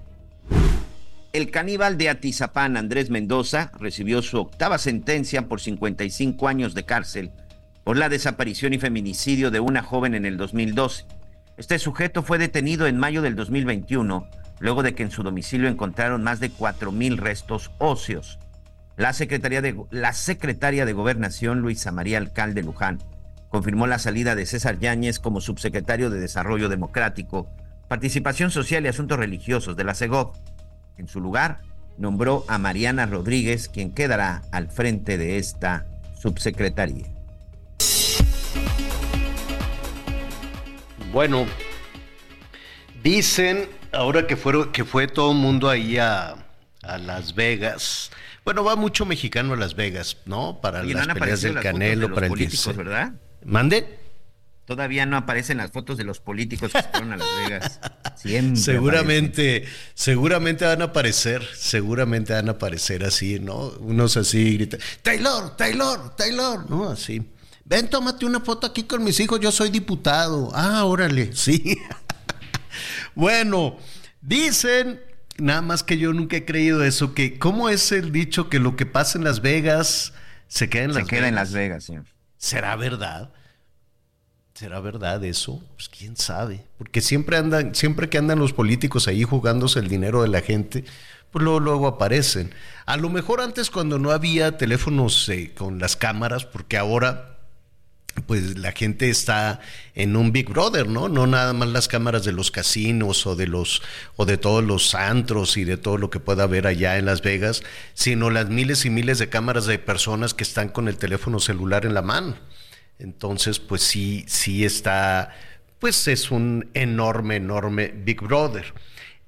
El caníbal de Atizapán, Andrés Mendoza, recibió su octava sentencia por 55 años de cárcel por la desaparición y feminicidio de una joven en el 2012. Este sujeto fue detenido en mayo del 2021, luego de que en su domicilio encontraron más de 4.000 restos óseos. La secretaria, de, la secretaria de Gobernación, Luisa María Alcalde Luján, confirmó la salida de César Yáñez como subsecretario de Desarrollo Democrático, Participación Social y Asuntos Religiosos de la CEGOV. En su lugar, nombró a Mariana Rodríguez, quien quedará al frente de esta subsecretaría. Bueno, dicen ahora que, fueron, que fue todo el mundo ahí a, a, Las Vegas. Bueno, va mucho mexicano a Las Vegas, ¿no? Para las peleas del Canelo, para el políticos, ¿verdad? ¿Mande? Todavía no aparecen las fotos de los políticos que fueron a Las Vegas. Siempre seguramente, aparecen. seguramente van a aparecer, seguramente van a aparecer así, ¿no? Unos así gritan, Taylor, Taylor, Taylor, ¿no? Así. Ven, tómate una foto aquí con mis hijos, yo soy diputado. Ah, órale, sí. bueno, dicen, nada más que yo nunca he creído eso, que cómo es el dicho que lo que pasa en Las Vegas se queda en se Las queda Vegas. en Las Vegas, sí. ¿Será verdad? ¿Será verdad eso? Pues quién sabe. Porque siempre andan, siempre que andan los políticos ahí jugándose el dinero de la gente, pues luego, luego aparecen. A lo mejor antes cuando no había teléfonos eh, con las cámaras, porque ahora pues la gente está en un Big Brother, ¿no? No nada más las cámaras de los casinos o de los o de todos los antros y de todo lo que pueda haber allá en Las Vegas, sino las miles y miles de cámaras de personas que están con el teléfono celular en la mano. Entonces, pues sí, sí está, pues es un enorme, enorme Big Brother.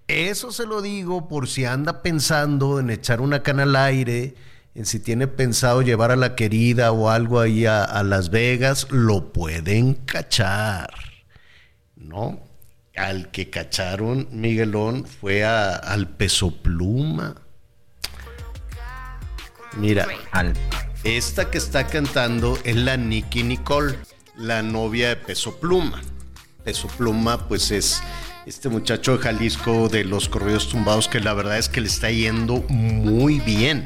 Eso se lo digo por si anda pensando en echar una cana al aire, en si tiene pensado llevar a la querida o algo ahí a, a Las Vegas, lo pueden cachar, ¿no? Al que cacharon Miguelón fue a, al peso pluma. Mira, al esta que está cantando es la Nicky Nicole, la novia de Peso Pluma. Peso Pluma, pues es este muchacho de Jalisco de los corridos tumbados que la verdad es que le está yendo muy bien.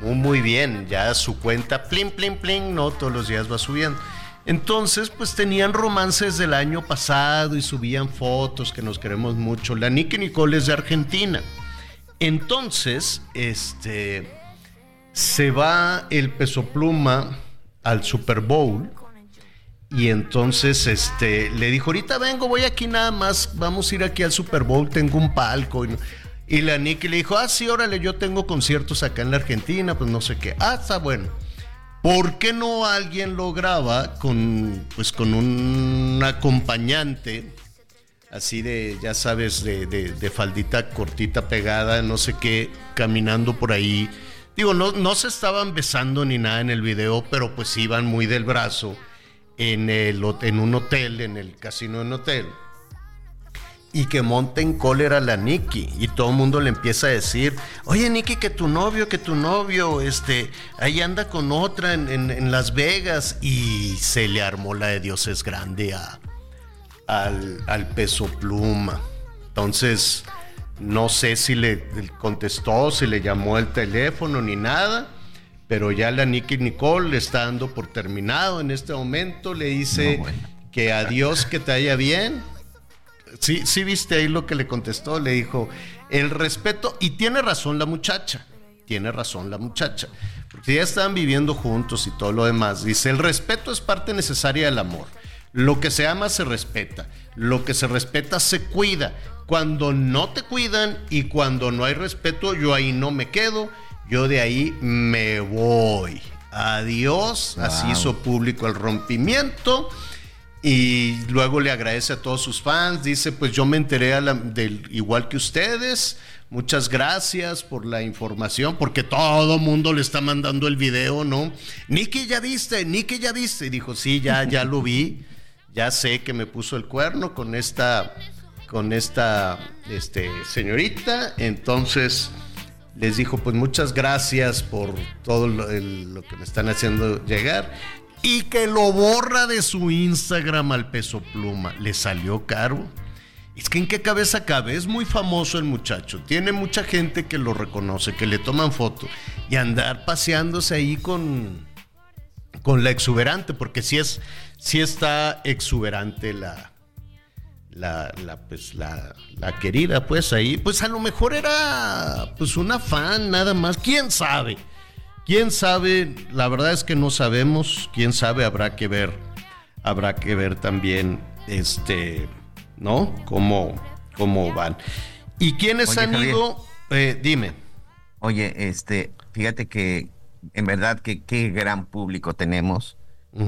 Muy, muy bien. Ya su cuenta, plin, plin, plin, no, todos los días va subiendo. Entonces, pues tenían romances del año pasado y subían fotos que nos queremos mucho. La Nicky Nicole es de Argentina. Entonces, este se va el peso pluma al Super Bowl y entonces este le dijo ahorita vengo voy aquí nada más vamos a ir aquí al Super Bowl tengo un palco y, y la Nicky le dijo ah sí órale yo tengo conciertos acá en la Argentina pues no sé qué ah está bueno. ¿por qué no alguien lo graba con pues con un acompañante así de ya sabes de, de, de faldita cortita pegada no sé qué caminando por ahí Digo, no, no se estaban besando ni nada en el video, pero pues iban muy del brazo en, el, en un hotel, en el casino en hotel. Y que monta en cólera la Nikki. Y todo el mundo le empieza a decir, oye Nikki, que tu novio, que tu novio, este, ahí anda con otra en, en, en Las Vegas. Y se le armó la de Dios es grande a, al, al peso pluma. Entonces, no sé si le contestó, si le llamó el teléfono ni nada, pero ya la Nicky Nicole le está dando por terminado en este momento. Le dice no, bueno. que adiós, que te haya bien. Sí, sí viste ahí lo que le contestó. Le dijo el respeto, y tiene razón la muchacha. Tiene razón la muchacha. Porque ya estaban viviendo juntos y todo lo demás. Dice, el respeto es parte necesaria del amor. Lo que se ama se respeta. Lo que se respeta se cuida. Cuando no te cuidan y cuando no hay respeto, yo ahí no me quedo. Yo de ahí me voy. Adiós. Así hizo público el rompimiento. Y luego le agradece a todos sus fans. Dice, pues yo me enteré del, igual que ustedes. Muchas gracias por la información, porque todo mundo le está mandando el video, ¿no? Niki, ya viste, Niki, ya viste. Y dijo, sí, ya, ya lo vi. Ya sé que me puso el cuerno con esta, con esta este, señorita. Entonces les dijo, pues muchas gracias por todo lo, que me están haciendo llegar y que lo borra de su Instagram al peso pluma. ¿Le salió caro? Es que en qué cabeza cabe, es muy famoso el muchacho, tiene mucha gente que lo reconoce, que le toman foto y andar paseándose ahí con, con la exuberante, porque si es, si está exuberante la, la, la, pues, la, la, querida, pues ahí, pues a lo mejor era pues una fan nada más, quién sabe. ¿Quién sabe? La verdad es que no sabemos. ¿Quién sabe? Habrá que ver. Habrá que ver también, este, ¿no? Cómo, cómo van. ¿Y quiénes han ido? Eh, dime. Oye, este, fíjate que en verdad que qué gran público tenemos.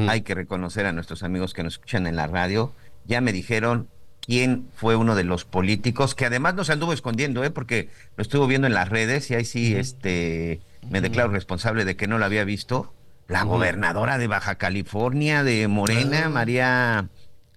Hay que reconocer a nuestros amigos que nos escuchan en la radio. Ya me dijeron quién fue uno de los políticos que además nos anduvo escondiendo, ¿eh? porque lo estuvo viendo en las redes y ahí sí, este me declaro responsable de que no la había visto, la gobernadora de Baja California, de Morena, ah. María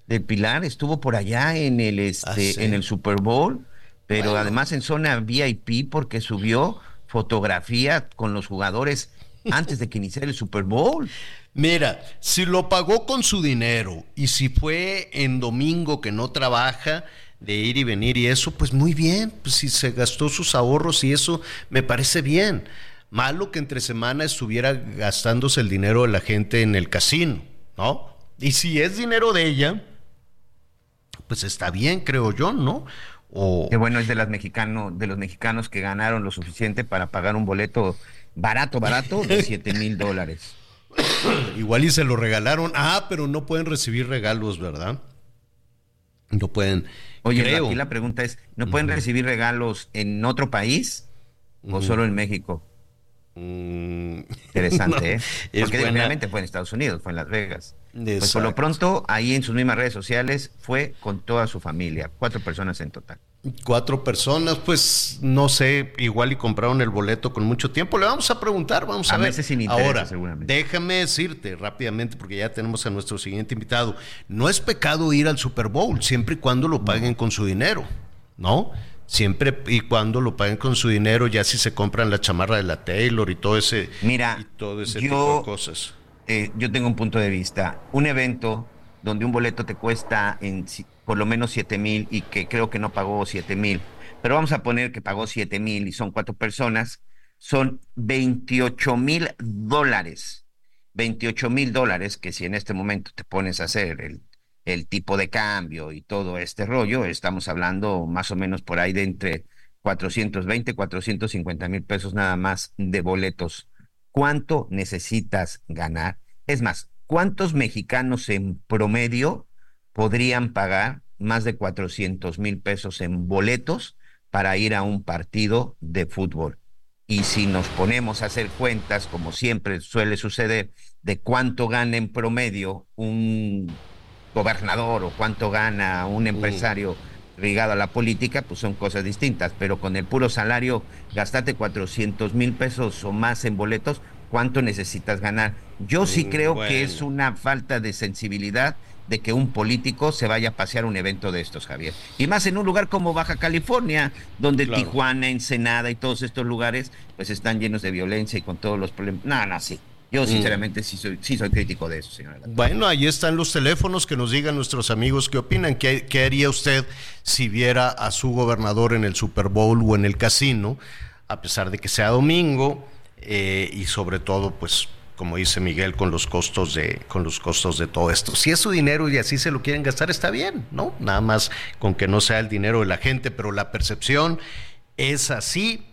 del Pilar, estuvo por allá en el, este, ah, en el Super Bowl, pero además en zona VIP porque subió fotografía con los jugadores antes de que iniciara el Super Bowl. Mira, si lo pagó con su dinero y si fue en domingo que no trabaja, de ir y venir y eso, pues muy bien, pues si se gastó sus ahorros y eso me parece bien. Malo que entre semana estuviera gastándose el dinero de la gente en el casino, ¿no? Y si es dinero de ella, pues está bien, creo yo, ¿no? O... Qué bueno es de, las mexicanos, de los mexicanos que ganaron lo suficiente para pagar un boleto barato, barato de 7 mil dólares. Igual y se lo regalaron. Ah, pero no pueden recibir regalos, ¿verdad? No pueden. Oye, aquí la pregunta es: ¿no pueden recibir regalos en otro país o solo en México? Mm, Interesante, ¿eh? Porque realmente fue en Estados Unidos, fue en Las Vegas. Pues por lo pronto, ahí en sus mismas redes sociales, fue con toda su familia, cuatro personas en total. Cuatro personas, pues no sé, igual y compraron el boleto con mucho tiempo. Le vamos a preguntar, vamos a, ver. Sin Ahora, seguramente. déjame decirte rápidamente, porque ya tenemos a nuestro siguiente invitado. No es pecado ir al Super Bowl, siempre y cuando lo paguen con su dinero, ¿no? siempre y cuando lo paguen con su dinero, ya si se compran la chamarra de la Taylor y todo ese, Mira, y todo ese tipo de cosas. Eh, yo tengo un punto de vista. Un evento donde un boleto te cuesta en, por lo menos 7 mil y que creo que no pagó 7 mil, pero vamos a poner que pagó 7 mil y son cuatro personas, son 28 mil dólares. 28 mil dólares que si en este momento te pones a hacer el el tipo de cambio y todo este rollo, estamos hablando más o menos por ahí de entre 420, 450 mil pesos nada más de boletos. ¿Cuánto necesitas ganar? Es más, ¿cuántos mexicanos en promedio podrían pagar más de 400 mil pesos en boletos para ir a un partido de fútbol? Y si nos ponemos a hacer cuentas, como siempre suele suceder, de cuánto gana en promedio un gobernador o cuánto gana un empresario ligado a la política, pues son cosas distintas, pero con el puro salario, gastate 400 mil pesos o más en boletos, ¿cuánto necesitas ganar? Yo sí mm, creo que es una falta de sensibilidad de que un político se vaya a pasear un evento de estos, Javier. Y más en un lugar como Baja California, donde Tijuana, Ensenada y todos estos lugares, pues están llenos de violencia y con todos los problemas. No, no, sí. Yo mm. sinceramente sí, soy, sí soy crítico de eso, señora. Bueno, ahí están los teléfonos que nos digan nuestros amigos qué opinan. ¿Qué, ¿Qué, haría usted si viera a su gobernador en el Super Bowl o en el casino, a pesar de que sea domingo eh, y sobre todo, pues, como dice Miguel, con los costos de, con los costos de todo esto. Si es su dinero y así se lo quieren gastar, está bien, ¿no? Nada más con que no sea el dinero de la gente, pero la percepción es así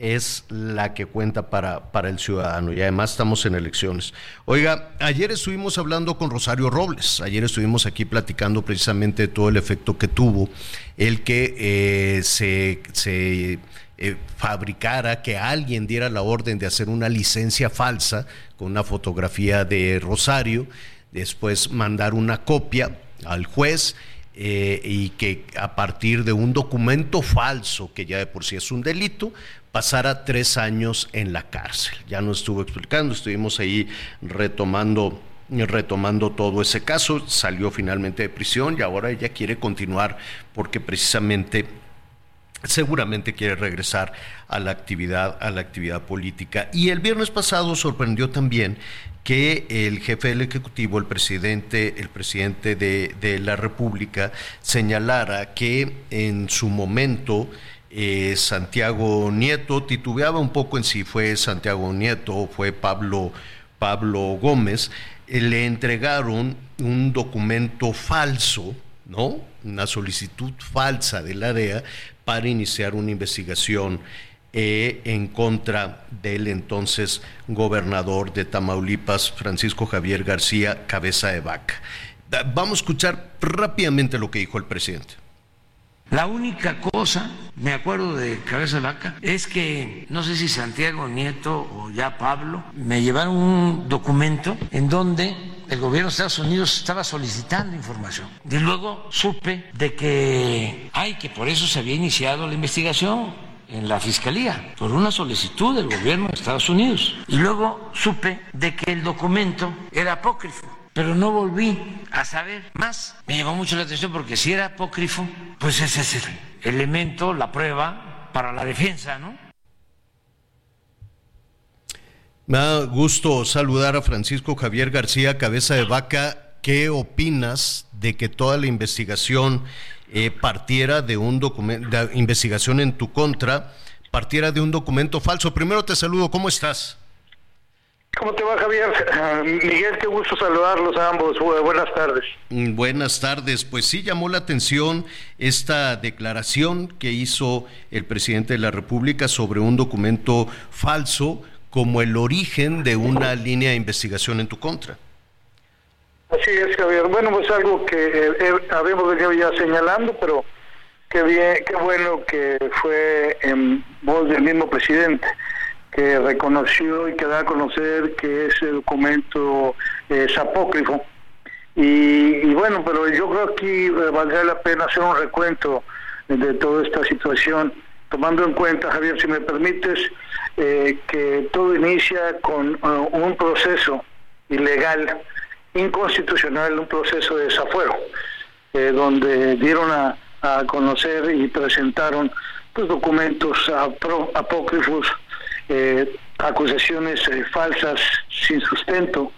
es la que cuenta para, para el ciudadano y además estamos en elecciones. Oiga, ayer estuvimos hablando con Rosario Robles, ayer estuvimos aquí platicando precisamente todo el efecto que tuvo el que eh, se, se eh, fabricara, que alguien diera la orden de hacer una licencia falsa con una fotografía de Rosario, después mandar una copia al juez eh, y que a partir de un documento falso, que ya de por sí es un delito, pasara tres años en la cárcel. Ya nos estuvo explicando, estuvimos ahí retomando retomando todo ese caso, salió finalmente de prisión y ahora ella quiere continuar porque precisamente seguramente quiere regresar a la actividad a la actividad política y el viernes pasado sorprendió también que el jefe del ejecutivo el presidente el presidente de, la república señalara que en su momento eh, Santiago Nieto, titubeaba un poco en si fue Santiago Nieto o fue Pablo, Pablo Gómez, eh, le entregaron un documento falso, ¿no? Una solicitud falsa de la DEA para iniciar una investigación eh, en contra del entonces gobernador de Tamaulipas, Francisco Javier García Cabeza de Vaca. Vamos a escuchar rápidamente lo que dijo el presidente. La única cosa, me acuerdo de Cabeza de Vaca, es que no sé si Santiago Nieto o ya Pablo me llevaron un documento en donde el gobierno de Estados Unidos estaba solicitando información. Y luego supe de que, ay, que por eso se había iniciado la investigación en la fiscalía, por una solicitud del gobierno de Estados Unidos. Y luego supe de que el documento era apócrifo pero no volví a saber más. Me llamó mucho la atención porque si era apócrifo, pues ese es el elemento, la prueba para la defensa, ¿no? Me da gusto saludar a Francisco Javier García, cabeza de vaca. ¿Qué opinas de que toda la investigación eh, partiera de un documento, de investigación en tu contra, partiera de un documento falso? Primero te saludo, ¿cómo estás? ¿Cómo te va, Javier? Miguel, qué gusto saludarlos a ambos. Buenas tardes. Mm, buenas tardes. Pues sí, llamó la atención esta declaración que hizo el presidente de la República sobre un documento falso como el origen de una línea de investigación en tu contra. Así es, Javier. Bueno, pues algo que eh, habíamos venido ya señalando, pero qué bien, qué bueno que fue en voz del mismo presidente que reconoció y que da a conocer que ese documento es apócrifo. Y, bueno, pero yo creo que aquí eh, valdría la pena hacer un recuento de toda esta situación, tomando en cuenta, Javier, si me permites, eh, que todo inicia con un proceso ilegal, inconstitucional, un proceso de desafuero, eh, donde dieron a, conocer y presentaron pues, documentos apócrifos eh, acusaciones eh, falsas sin sustento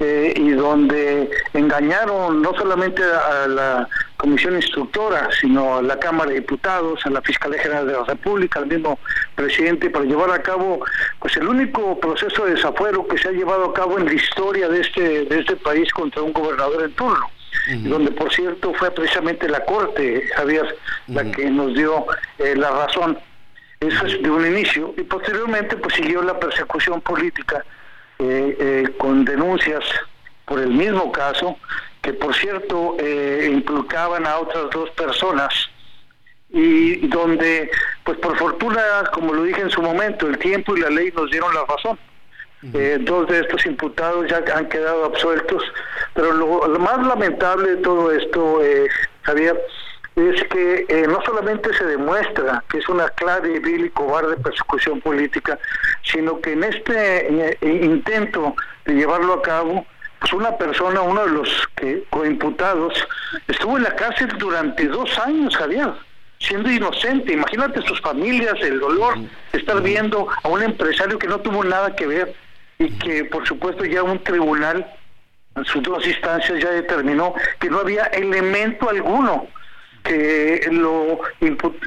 y donde engañaron no solamente a, la comisión instructora, sino a la Cámara de Diputados, a la Fiscalía General de la República, al mismo presidente, para llevar a cabo pues el único proceso de desafuero que se ha llevado a cabo en la historia de este, de este país contra un gobernador en turno. donde por cierto fue precisamente la Corte, Javier, la que nos dio la razón. Eso es de un inicio. Y posteriormente pues siguió la persecución política eh, eh, con denuncias por el mismo caso, que por cierto eh, implicaban a otras dos personas y donde, pues por fortuna, como lo dije en su momento, el tiempo y la ley nos dieron la razón. dos de estos imputados ya han quedado absueltos, pero lo, lo más lamentable de todo esto, Javier, es que eh, no solamente se demuestra que es una clara y vil y cobarde persecución política, sino que en este eh, intento de llevarlo a cabo, pues una persona, uno de los que coimputados, estuvo en la cárcel durante dos años, Javier, siendo inocente. Imagínate sus familias, el dolor de estar viendo a un empresario que no tuvo nada que ver y que, por supuesto, ya un tribunal en sus dos instancias ya determinó que no había elemento alguno que lo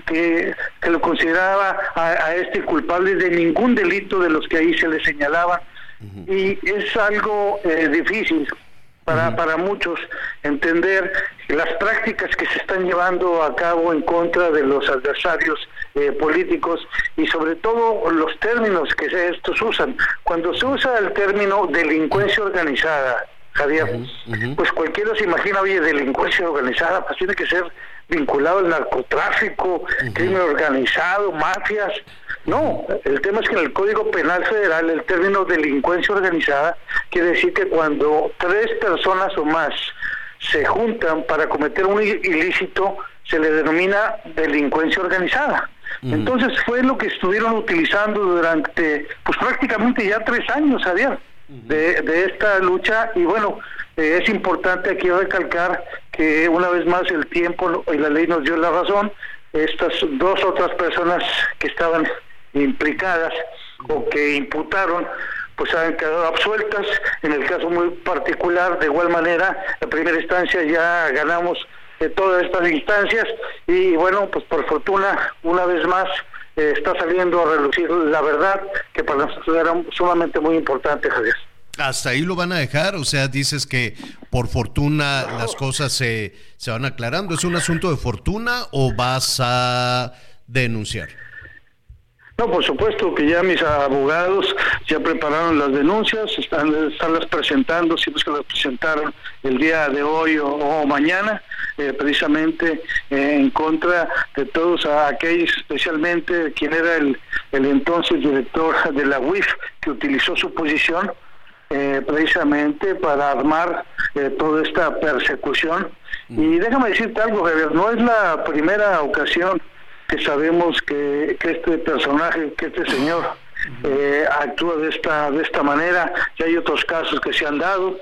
que, que lo consideraba a, este culpable de ningún delito de los que ahí se le y es algo eh, difícil para, para muchos entender las prácticas que se están llevando a cabo en contra de los adversarios eh, políticos y sobre todo los términos que estos usan. Cuando se usa el término delincuencia organizada, Javier, pues cualquiera se imagina, oye, delincuencia organizada, pues tiene que ser vinculado al narcotráfico, crimen organizado, mafias. No, el tema es que en el Código Penal Federal el término delincuencia organizada quiere decir que cuando tres personas o más se juntan para cometer un ilícito, se le denomina delincuencia organizada. Entonces fue lo que estuvieron utilizando durante, pues prácticamente ya tres años, Javier, de, de esta lucha. Y bueno, eh, es importante aquí recalcar que una vez más el tiempo y la ley nos dio la razón. Estas dos otras personas que estaban implicadas o que imputaron, pues han quedado absueltas. En el caso muy particular, de igual manera, en primera instancia ya ganamos de todas estas instancias y bueno, pues por fortuna, una vez más, eh, está saliendo a relucir la verdad que para nosotros era sumamente muy importante, Javier. Hasta ahí lo van a dejar, o sea, dices que por fortuna las cosas se, se van aclarando. ¿Es un asunto de fortuna o vas a denunciar? No, por supuesto que ya mis abogados ya prepararon las denuncias, están, están las presentando, si es que las presentaron el día de hoy o, mañana, eh, precisamente eh, en contra de todos aquellos, especialmente quien era el, el entonces director de la UIF, que utilizó su posición eh, precisamente para armar toda esta persecución. Mm. Y déjame decirte algo, Javier, no es la primera ocasión que sabemos que, este personaje, que este señor eh, actúa de esta, de esta manera. Ya hay otros casos que se han dado.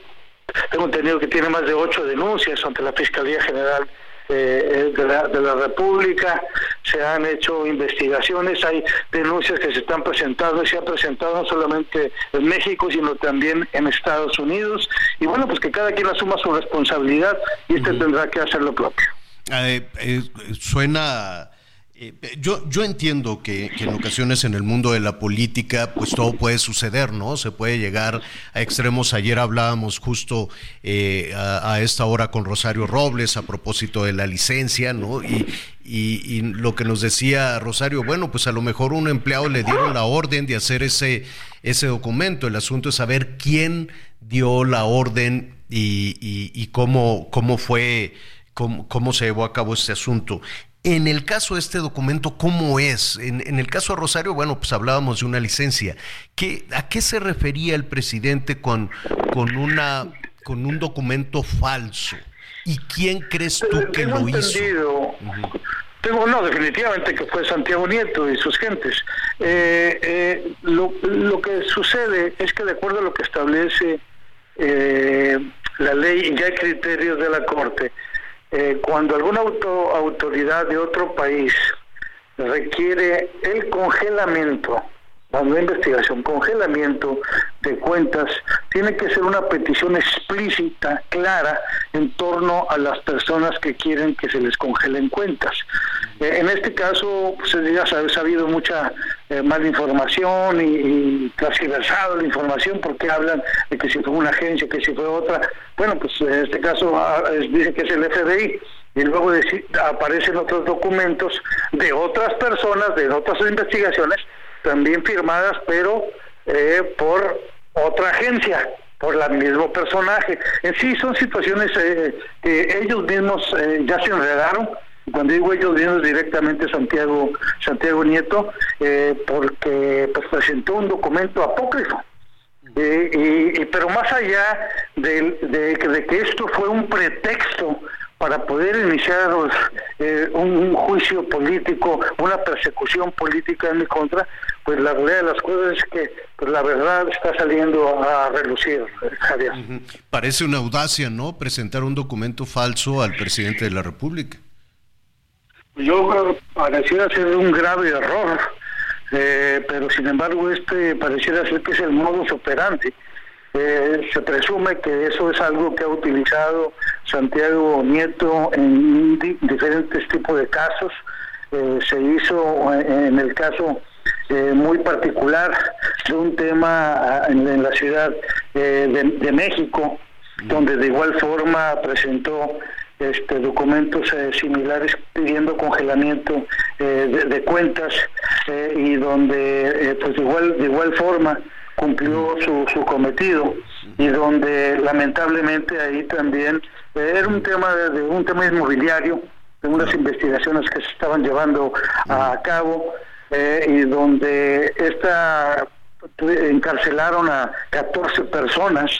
Tengo entendido que tiene más de ocho denuncias ante la Fiscalía General eh, de, la, de la República, se han hecho investigaciones, hay denuncias que se están presentando y se han presentado no solamente en México, sino también en Estados Unidos. Y bueno, pues que cada quien asuma su responsabilidad y este tendrá que hacer lo propio. Eh, suena eh, yo, yo entiendo que, en ocasiones en el mundo de la política, pues todo puede suceder, ¿no? Se puede llegar a extremos. Ayer hablábamos justo eh, a, esta hora con Rosario Robles a propósito de la licencia, ¿no? Y, y, lo que nos decía Rosario, bueno, pues a lo mejor un empleado le dieron la orden de hacer ese, ese documento. El asunto es saber quién dio la orden y, y cómo, cómo fue. Cómo, cómo, se llevó a cabo este asunto. En el caso de este documento, ¿cómo es? En, el caso de Rosario, bueno, pues hablábamos de una licencia. ¿Qué, ¿A qué se refería el presidente con, con, una, con un documento falso? ¿Y quién crees tú que lo hizo? Tengo, no, definitivamente que fue Santiago Nieto y sus gentes. Eh, eh, lo, lo, que sucede es que de acuerdo a lo que establece eh, la ley y ya hay criterios de la Corte, eh, cuando alguna auto, autoridad de otro país requiere el congelamiento, la investigación, congelamiento de cuentas, tiene que ser una petición explícita, clara, en torno a las personas que quieren que se les congelen cuentas. Eh, en este caso, pues, ya se ha habido mucha eh, mala información y, y la información porque hablan de que si fue una agencia, que si fue otra. Bueno, pues en este caso ah, dice que es el FBI y luego aparecen otros documentos de otras personas, de otras investigaciones, también firmadas, pero eh, por otra agencia, por el mismo personaje. En sí son situaciones eh, que ellos mismos ya se enredaron cuando digo ellos vienen directamente Santiago Santiago Nieto eh, porque pues, presentó un documento apócrifo eh, y, pero más allá de, de, que esto fue un pretexto para poder iniciar eh, un, juicio político, una persecución política en mi contra, pues la realidad de las cosas es que pues, la verdad está saliendo a relucir, Javier. Parece una audacia, ¿no? Presentar un documento falso al presidente de la República yo pareciera ser un grave error, eh, pero sin embargo este pareciera ser que es el modus operandi. Eh, se presume que eso es algo que ha utilizado Santiago Nieto en diferentes tipos de casos. Eh, se hizo en el caso muy particular de un tema ah, en, la ciudad de, de, México, donde de igual forma presentó este, documentos eh, similares pidiendo congelamiento eh, de, cuentas eh, y donde pues de igual de igual forma cumplió su, su cometido y donde lamentablemente ahí también era un tema de, un tema inmobiliario de unas investigaciones que se estaban llevando a cabo y donde esta encarcelaron a 14 personas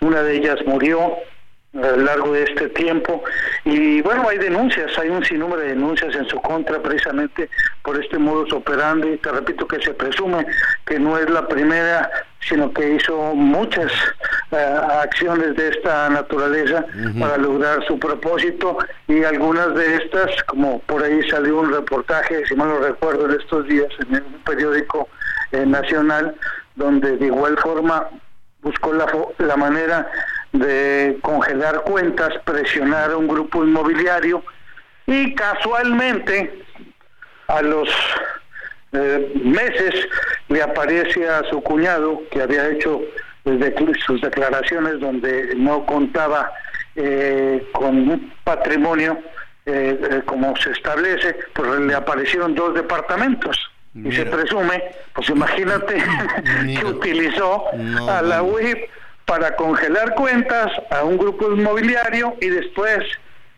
una de ellas murió a lo largo de este tiempo. Y bueno, hay denuncias, hay un sinnúmero de denuncias en su contra precisamente por este modus operandi. Te repito que se presume que no es la primera, sino que hizo muchas eh, acciones de esta naturaleza para lograr su propósito y algunas de estas, como por ahí salió un reportaje, si mal no recuerdo, en estos días en un periódico eh, nacional, donde de igual forma buscó la, la manera de congelar cuentas, presionar a un grupo inmobiliario y casualmente a los eh, meses le aparece a su cuñado que había hecho sus declaraciones donde no contaba eh, con un patrimonio eh, como se establece, pues le aparecieron dos departamentos. Y se presume, pues imagínate que utilizó a la UIP para congelar cuentas a un grupo inmobiliario y después,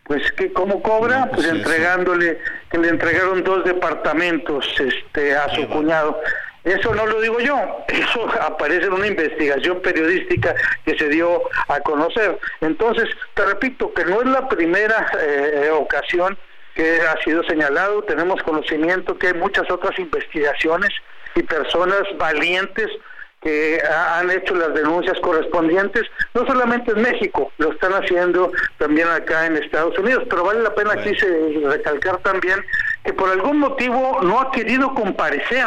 pues que cómo cobra, pues, pues entregándole, que le entregaron dos departamentos este a su cuñado. Eso no lo digo yo, eso aparece en una investigación periodística que se dio a conocer. Entonces, te repito que no es la primera eh, ocasión que ha sido señalado, tenemos conocimiento que hay muchas otras investigaciones y personas valientes que han hecho las denuncias correspondientes, no solamente en México, lo están haciendo también acá en Estados Unidos, pero vale la pena aquí recalcar también que por algún motivo no ha querido comparecer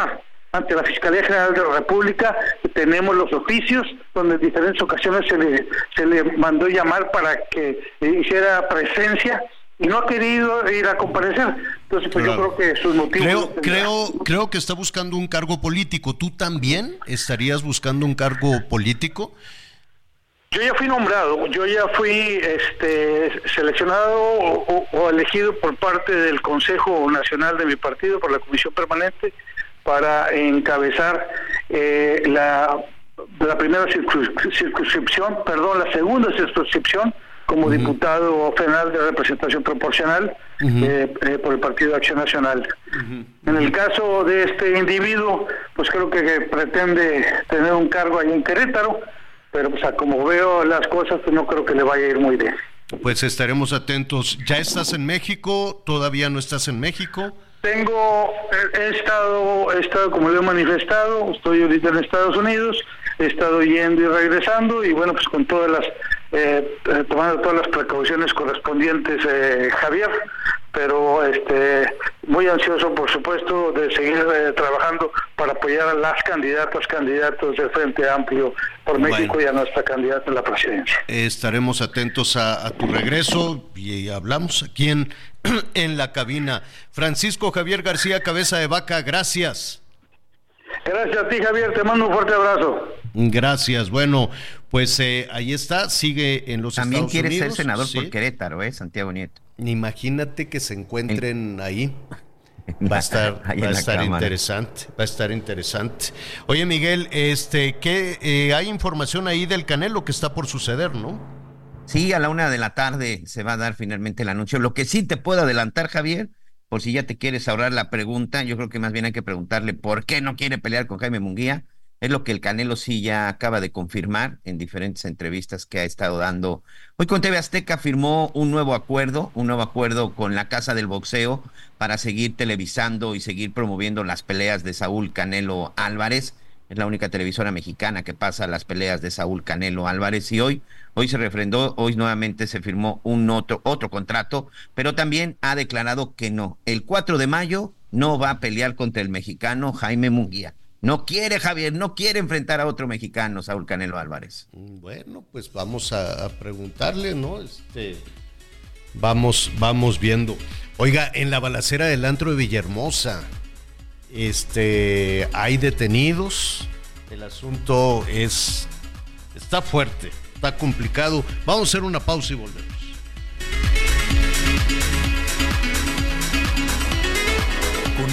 ante la Fiscalía General de la República, tenemos los oficios donde en diferentes ocasiones se le, se le mandó llamar para que hiciera presencia y no ha querido ir a comparecer. Entonces, pues yo creo que sus motivos... Creo, creo, creo que está buscando un cargo político. ¿Tú también estarías buscando un cargo político? Yo ya fui nombrado, yo ya fui este, seleccionado o, elegido por parte del Consejo Nacional de mi partido, por la Comisión Permanente, para encabezar eh, la, la primera circunscripción, perdón, la segunda circunscripción como diputado federal de representación proporcional eh, eh, por el Partido de Acción Nacional. En el caso de este individuo, pues creo que, pretende tener un cargo ahí en Querétaro, pero pues como veo las cosas, pues no creo que le vaya a ir muy bien. Pues estaremos atentos. ¿Ya estás en México? ¿Todavía no estás en México? Tengo, he estado, he estado, como lo he manifestado, estoy ahorita en Estados Unidos, he estado yendo y regresando y bueno, pues con todas las eh, eh, tomando todas las precauciones correspondientes, eh, Javier, pero este muy ansioso, por supuesto, de seguir eh, trabajando para apoyar a las candidatas, candidatos del Frente Amplio por México y a nuestra candidata en la presidencia. Estaremos atentos a, tu regreso y hablamos aquí en, en la cabina. Francisco Javier García, cabeza de vaca, gracias. Gracias a ti, Javier, te mando un fuerte abrazo. Gracias. Bueno, pues eh, ahí está, sigue en los También Estados Unidos. Quiere ser senador por Querétaro, ¿eh? Santiago Nieto. Imagínate que se encuentren ahí. Va a estar, va a estar interesante, va a estar interesante. Oye, Miguel, este, ¿qué, eh, hay información ahí del Canelo que está por suceder, ¿no? Sí, a la una de la tarde se va a dar finalmente el anuncio. Lo que sí te puedo adelantar, Javier, por si ya te quieres ahorrar la pregunta, yo creo que más bien hay que preguntarle por qué no quiere pelear con Jaime Munguía es lo que el Canelo sí ya acaba de confirmar en diferentes entrevistas que ha estado dando. Hoy con TV Azteca firmó un nuevo acuerdo, un nuevo acuerdo con la Casa del Boxeo para seguir televisando y seguir promoviendo las peleas de Saúl Canelo Álvarez. Es la única televisora mexicana que pasa las peleas de Saúl Canelo Álvarez y hoy hoy se refrendó, hoy nuevamente se firmó un otro otro contrato, pero también ha declarado que no. El 4 de mayo no va a pelear contra el mexicano Jaime Munguía no quiere, Javier, no quiere enfrentar a otro mexicano, Saúl Canelo Álvarez. Mm, bueno, pues vamos a, preguntarle, ¿no? Este, vamos, vamos viendo. Oiga, en la balacera del antro de Villahermosa, este, hay detenidos. El asunto es, está fuerte, está complicado. Vamos a hacer una pausa y volvemos.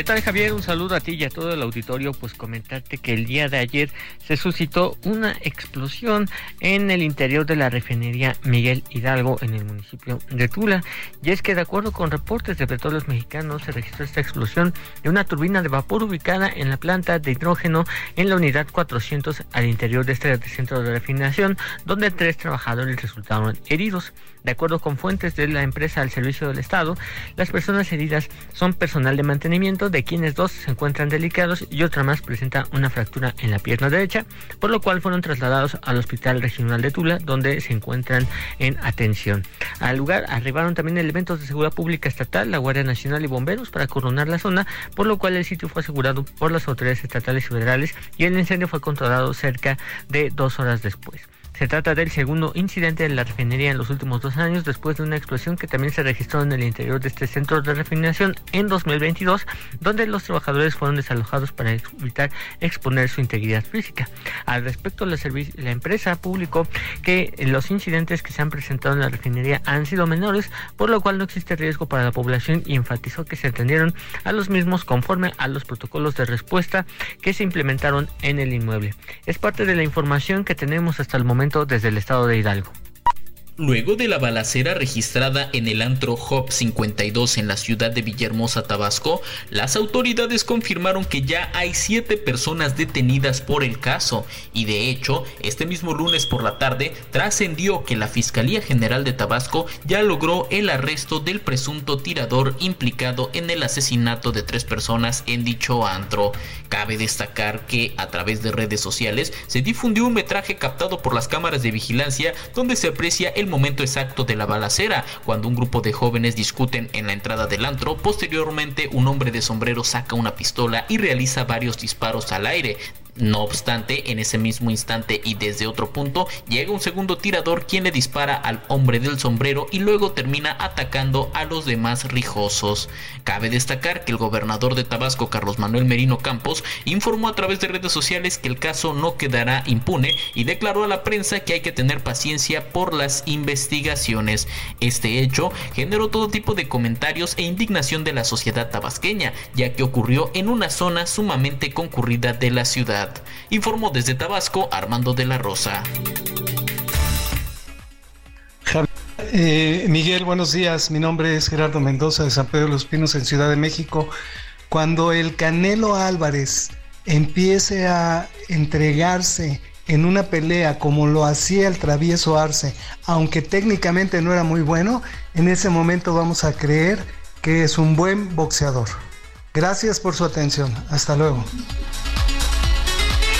¿Qué tal Javier? Un saludo a ti y a todo el auditorio. Pues comentarte que el día de ayer se suscitó una explosión en el interior de la refinería Miguel Hidalgo en el municipio de Tula. Y es que de acuerdo con reportes de petróleos mexicanos se registró esta explosión de una turbina de vapor ubicada en la planta de hidrógeno en la unidad 400 al interior de este centro de refinación donde tres trabajadores resultaron heridos. De acuerdo con fuentes de la empresa al servicio del Estado, las personas heridas son personal de mantenimiento, de quienes dos se encuentran delicados y otra más presenta una fractura en la pierna derecha, por lo cual fueron trasladados al Hospital Regional de Tula, donde se encuentran en atención. Al lugar arribaron también elementos de seguridad pública estatal, la Guardia Nacional y bomberos para coronar la zona, por lo cual el sitio fue asegurado por las autoridades estatales y federales y el incendio fue controlado cerca de dos horas después. Se trata del segundo incidente de la refinería en los últimos dos años, después de una explosión que también se registró en el interior de este centro de refinación en 2022, donde los trabajadores fueron desalojados para evitar exponer su integridad física. Al respecto, la, la empresa publicó que los incidentes que se han presentado en la refinería han sido menores, por lo cual no existe riesgo para la población y enfatizó que se atendieron a los mismos conforme a los protocolos de respuesta que se implementaron en el inmueble. Es parte de la información que tenemos hasta el desde el estado de Hidalgo. Luego de la balacera registrada en el antro Hop 52 en la ciudad de Villahermosa, Tabasco, las autoridades confirmaron que ya hay siete personas detenidas por el caso y de hecho, este mismo lunes por la tarde trascendió que la Fiscalía General de Tabasco ya logró el arresto del presunto tirador implicado en el asesinato de tres personas en dicho antro. Cabe destacar que a través de redes sociales se difundió un metraje captado por las cámaras de vigilancia donde se aprecia el momento exacto de la balacera, cuando un grupo de jóvenes discuten en la entrada del antro, posteriormente un hombre de sombrero saca una pistola y realiza varios disparos al aire, no obstante, en ese mismo instante y desde otro punto, llega un segundo tirador quien le dispara al hombre del sombrero y luego termina atacando a los demás rijosos. Cabe destacar que el gobernador de Tabasco, Carlos Manuel Merino Campos, informó a través de redes sociales que el caso no quedará impune y declaró a la prensa que hay que tener paciencia por las investigaciones. Este hecho generó todo tipo de comentarios e indignación de la sociedad tabasqueña, ya que ocurrió en una zona sumamente concurrida de la ciudad. Informó desde Tabasco Armando de la Rosa. Eh, Miguel, buenos días. Mi nombre es Gerardo Mendoza de San Pedro de los Pinos en Ciudad de México. Cuando el Canelo Álvarez empiece a entregarse en una pelea como lo hacía el travieso Arce, aunque técnicamente no era muy bueno, en ese momento vamos a creer que es un buen boxeador. Gracias por su atención. Hasta luego.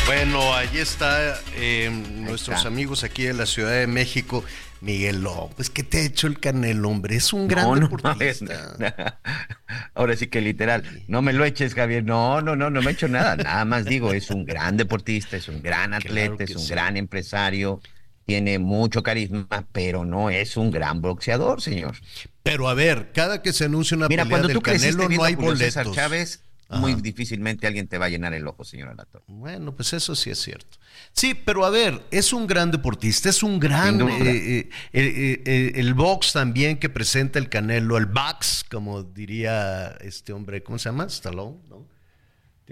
Bueno, ahí está eh, nuestros amigos aquí en la Ciudad de México. Miguel López, ¿qué te ha hecho el Canelo, hombre? Es un gran deportista. Ahora sí que literal, no me lo eches, Javier. No, no, no, no me he hecho nada. Nada más digo, es un gran deportista, es un gran atleta, es un gran empresario, tiene mucho carisma, pero no es un gran boxeador, señor. Pero a ver, cada que se anuncia una Mira, pelea cuando del tú Canelo no hay Julio César boletos. Muy difícilmente alguien te va a llenar el ojo, señor Alator. Bueno, pues eso sí es cierto. Sí, pero a ver, es un gran deportista, es un gran... Eh, eh, eh, el box también que presenta el Canelo, el box, como diría este hombre, ¿cómo se llama? Stallone, ¿no?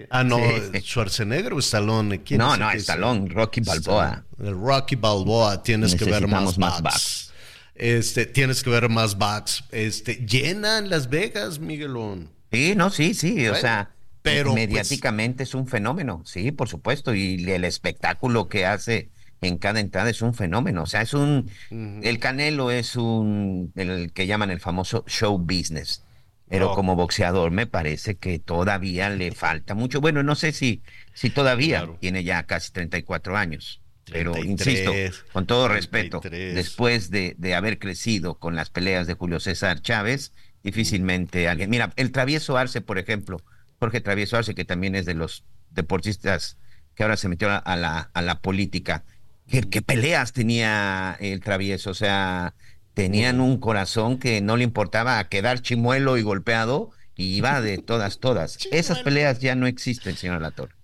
Ah, no, Sí. Schwarzenegger o Stallone. ¿Quién No, no, Stallone, Rocky Balboa. El Rocky Balboa, tienes que ver más más box. Este, tienes que ver más box. Este, llenan Las Vegas, Miguelón. Sí, no, sí, sí, o sea, pero, pues, mediáticamente es un fenómeno, sí, por supuesto, y el espectáculo que hace en cada entrada es un fenómeno, o sea, es un, el Canelo es un, el que llaman el famoso show business, pero Oh. como boxeador me parece que todavía le falta mucho, bueno, no sé si, si todavía tiene ya casi 34 años. Pero 33, insisto, con todo respeto, 33. después de, de haber crecido con las peleas de Julio César Chávez, difícilmente alguien. Mira, el Travieso Arce, por ejemplo, Jorge Travieso Arce, que también es de los deportistas que ahora se metió a, la, a la política. ¿Qué, qué peleas tenía el Travieso? O sea, tenían un corazón que no le importaba quedar chimuelo y golpeado y iba de todas, todas. Esas peleas ya no existen, señor Latorre.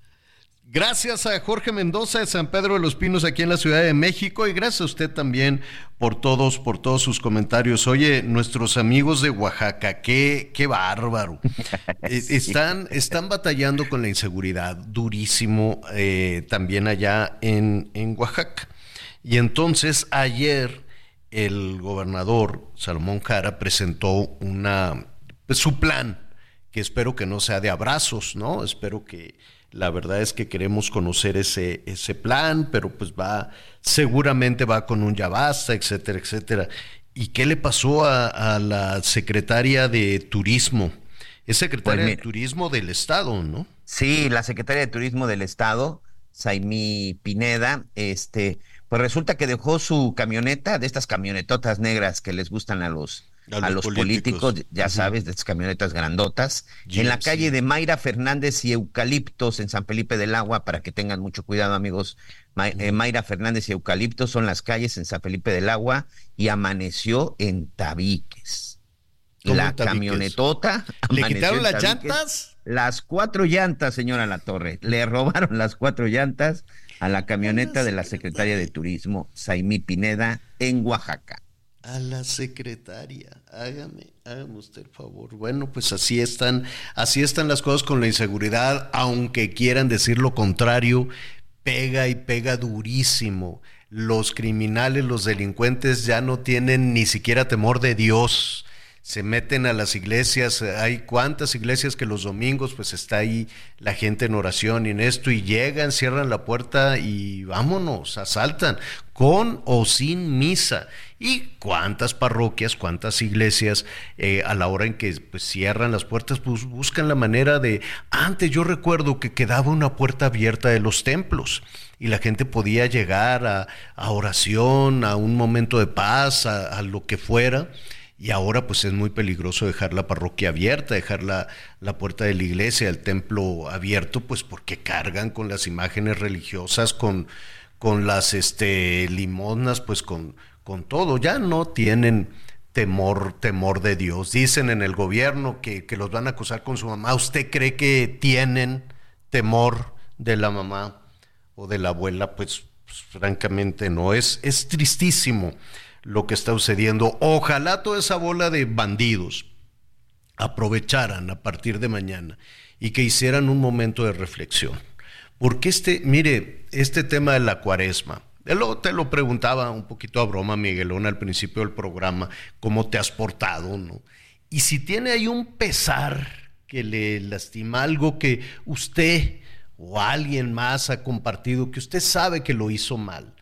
Gracias a Jorge Mendoza de San Pedro de los Pinos aquí en la Ciudad de México y gracias a usted también por todos, por todos sus comentarios. Oye, nuestros amigos de Oaxaca, qué, qué bárbaro. Eh, están, están batallando con la inseguridad durísimo eh, también allá en, en Oaxaca. Y entonces ayer el gobernador Salomón Cara presentó una, pues, su plan, que espero que no sea de abrazos, ¿no? Espero que la verdad es que queremos conocer ese, ese plan, pero pues va, seguramente va con un ya basta, etcétera, etcétera. ¿Y qué le pasó a, la secretaria de Turismo? Es secretaria pues de Turismo del Estado, ¿no? Sí, la secretaria de Turismo del Estado, Saimi Pineda, este, pues resulta que dejó su camioneta, de estas camionetotas negras que les gustan a los, a, los, políticos, ya sabes, de estas camionetas grandotas, en la calle de Mayra Fernández y Eucaliptos en San Felipe del Agua, para que tengan mucho cuidado, amigos. Eh, Mayra Fernández y Eucaliptos son las calles en San Felipe del Agua y amaneció en Tabiques. La camionetota. ¿Le quitaron las llantas? Las cuatro llantas, señora La Torre. Le robaron las cuatro llantas a la camioneta de la secretaria de Turismo, Saimí Pineda, en Oaxaca. A la secretaria, hágame, hágame usted el favor. Bueno, pues así están, así están las cosas con la inseguridad, aunque quieran decir lo contrario, pega y pega durísimo. Los criminales, los delincuentes ya no tienen ni siquiera temor de Dios se meten a las iglesias, hay cuántas iglesias que los domingos pues está ahí la gente en oración y en esto y llegan, cierran la puerta y vámonos, asaltan con o sin misa. Y cuántas parroquias, cuántas iglesias eh, a la hora en que pues, cierran las puertas, pues buscan la manera de... Antes yo recuerdo que quedaba una puerta abierta de los templos y la gente podía llegar a, oración, a un momento de paz, a lo que fuera y ahora pues es muy peligroso dejar la parroquia abierta, dejar la, puerta de la iglesia, el templo abierto, pues porque cargan con las imágenes religiosas, con, con las este, limosnas, pues con, con todo, ya no tienen temor, temor de Dios. Dicen en el gobierno que, que los van a acusar con su mamá. ¿Usted cree que tienen temor de la mamá o de la abuela? Pues, pues francamente no, es, es tristísimo lo que está sucediendo. Ojalá toda esa bola de bandidos aprovecharan a partir de mañana y que hicieran un momento de reflexión. Porque este, mire, este tema de la cuaresma, te lo preguntaba un poquito a broma, Miguelón, al principio del programa, cómo te has portado, ¿no? Y si tiene ahí un pesar que le lastima algo que usted o alguien más ha compartido, que usted sabe que lo hizo mal,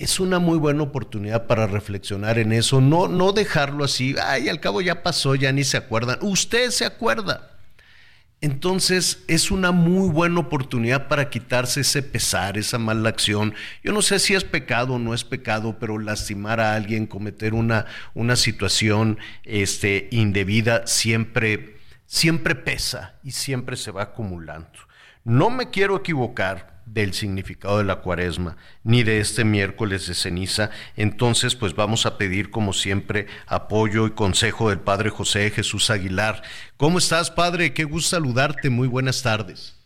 es una muy buena oportunidad para reflexionar en eso, no, no dejarlo así, ay, al cabo ya pasó, ya ni se acuerdan, usted se acuerda. Entonces es una muy buena oportunidad para quitarse ese pesar, esa mala acción. Yo no sé si es pecado o no es pecado, pero lastimar a alguien, cometer una, una situación este, indebida siempre, siempre pesa y siempre se va acumulando. No me quiero equivocar, del significado de la cuaresma, ni de este miércoles de ceniza, entonces pues vamos a pedir como siempre apoyo y consejo del Padre José Jesús Aguilar. ¿Cómo estás, Padre? Qué gusto saludarte. Muy buenas tardes.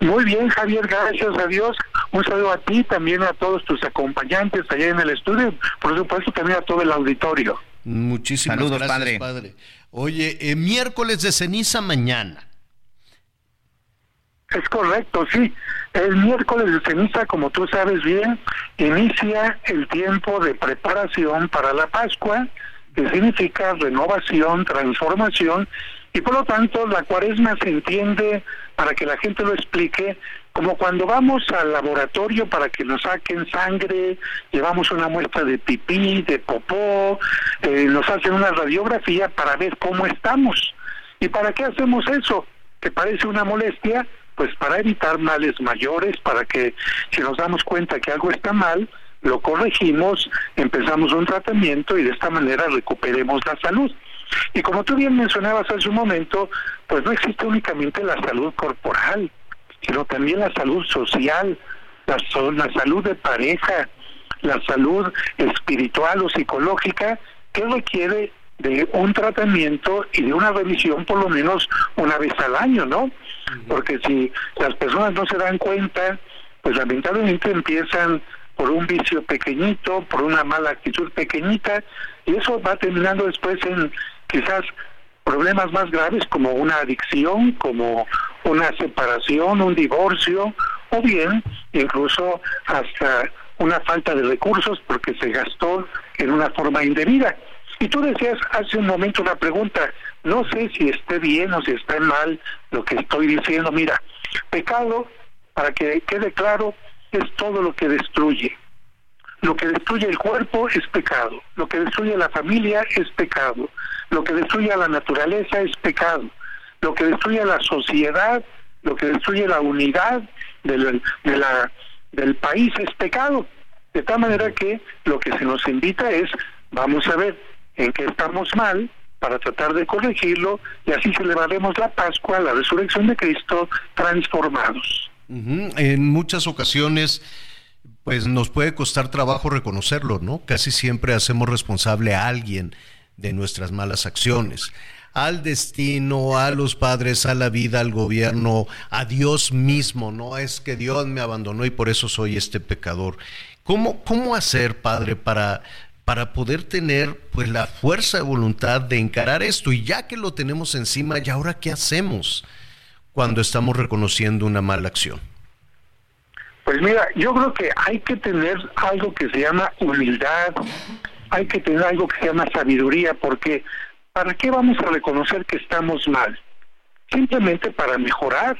Muy bien, Javier, gracias a Dios. Un saludo a ti, también a todos tus acompañantes allá en el estudio, por supuesto también a todo el auditorio. Muchísimas gracias, padre. padre. Oye, eh, miércoles de ceniza mañana. Es correcto, sí. El miércoles de ceniza, como tú sabes bien, inicia el tiempo de preparación para la Pascua, que significa renovación, transformación, y por lo tanto la cuaresma se entiende, para que la gente lo explique, como cuando vamos al laboratorio para que nos saquen sangre, llevamos una muestra de pipí, de popó, eh, nos hacen una radiografía para ver cómo estamos. ¿Y para qué hacemos eso? Que parece una molestia, pues para evitar males mayores, para que si nos damos cuenta que algo está mal, lo corregimos, empezamos un tratamiento y de esta manera recuperemos la salud. Y como tú bien mencionabas hace un momento, pues no existe únicamente la salud corporal, sino también la salud social, la, la salud de pareja, la salud espiritual o psicológica que requiere de un tratamiento y de una revisión por lo menos una vez al año, ¿no? Porque si las personas no se dan cuenta, pues lamentablemente empiezan por un vicio pequeñito, por una mala actitud pequeñita, y eso va terminando después en quizás problemas más graves como una adicción, como una separación, un divorcio, o bien incluso hasta una falta de recursos porque se gastó en una forma indebida. Y tú decías hace un momento una pregunta, no sé si esté bien o si está mal lo que estoy diciendo. Mira, pecado, para que quede claro, es todo lo que destruye. Lo que destruye el cuerpo es pecado, lo que destruye la familia es pecado, lo que destruye a la naturaleza es pecado, lo que destruye a la sociedad, lo que destruye la unidad del, del país es pecado. De tal manera que lo que se nos invita es, vamos a ver en qué estamos mal para tratar de corregirlo y así celebraremos la Pascua, la resurrección de Cristo, transformados. En muchas ocasiones pues nos puede costar trabajo reconocerlo, ¿no? Casi siempre hacemos responsable a alguien de nuestras malas acciones, al destino, a los padres, a la vida, al gobierno, a Dios mismo, no es que Dios me abandonó y por eso soy este pecador. ¿Cómo, cómo hacer, Padre, para, para poder tener pues la fuerza de voluntad de encarar esto? Y ya que lo tenemos encima, ¿y ahora qué hacemos cuando estamos reconociendo una mala acción? Pues mira, yo creo que hay que tener algo que se llama humildad, hay que tener algo que se llama sabiduría, porque ¿para qué vamos a reconocer que estamos mal? Simplemente para mejorar,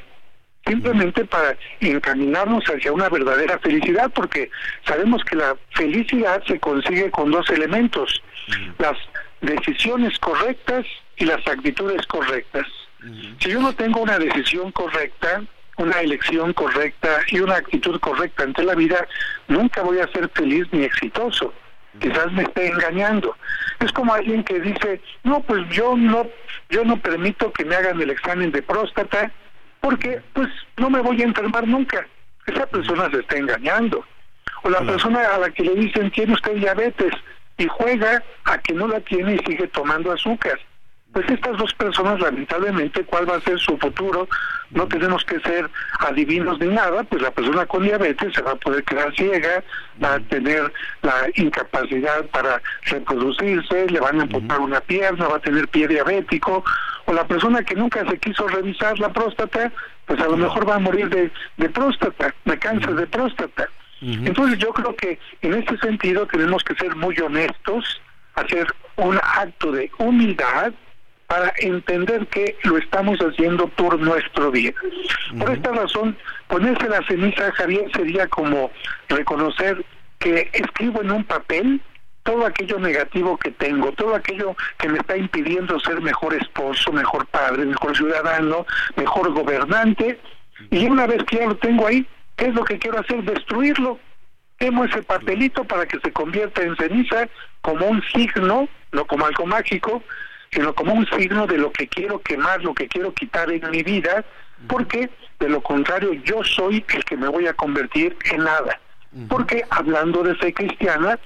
simplemente para encaminarnos hacia una verdadera felicidad, porque sabemos que la felicidad se consigue con dos elementos, las decisiones correctas y las actitudes correctas. Si yo no tengo una decisión correcta, una elección correcta y una actitud correcta ante la vida, nunca voy a ser feliz ni exitoso. Quizás me esté engañando. Es como alguien que dice, no, pues yo no, yo no permito que me hagan el examen de próstata porque pues no me voy a enfermar nunca. Esa persona se está engañando. O la persona a la que le dicen, tiene usted diabetes y juega a que no la tiene y sigue tomando azúcar pues estas dos personas lamentablemente cuál va a ser su futuro no tenemos que ser adivinos ni nada pues la persona con diabetes se va a poder quedar ciega va a tener la incapacidad para reproducirse le van a amputar una pierna va a tener pie diabético o la persona que nunca se quiso revisar la próstata pues a lo mejor va a morir de, de próstata de cáncer de próstata. Entonces yo creo que en este sentido tenemos que ser muy honestos hacer un acto de humildad para entender que lo estamos haciendo por nuestro bien. Por esta razón, ponerse la ceniza, Javier, sería como reconocer que escribo en un papel todo aquello negativo que tengo, todo aquello que me está impidiendo ser mejor esposo, mejor padre, mejor ciudadano, mejor gobernante, y una vez que ya lo tengo ahí, ¿qué es lo que quiero hacer? Destruirlo. Quemo ese papelito para que se convierta en ceniza como un signo, no como algo mágico, sino como un signo de lo que quiero quemar, lo que quiero quitar en mi vida, porque de lo contrario yo soy el que me voy a convertir en nada. Porque hablando de fe cristiana,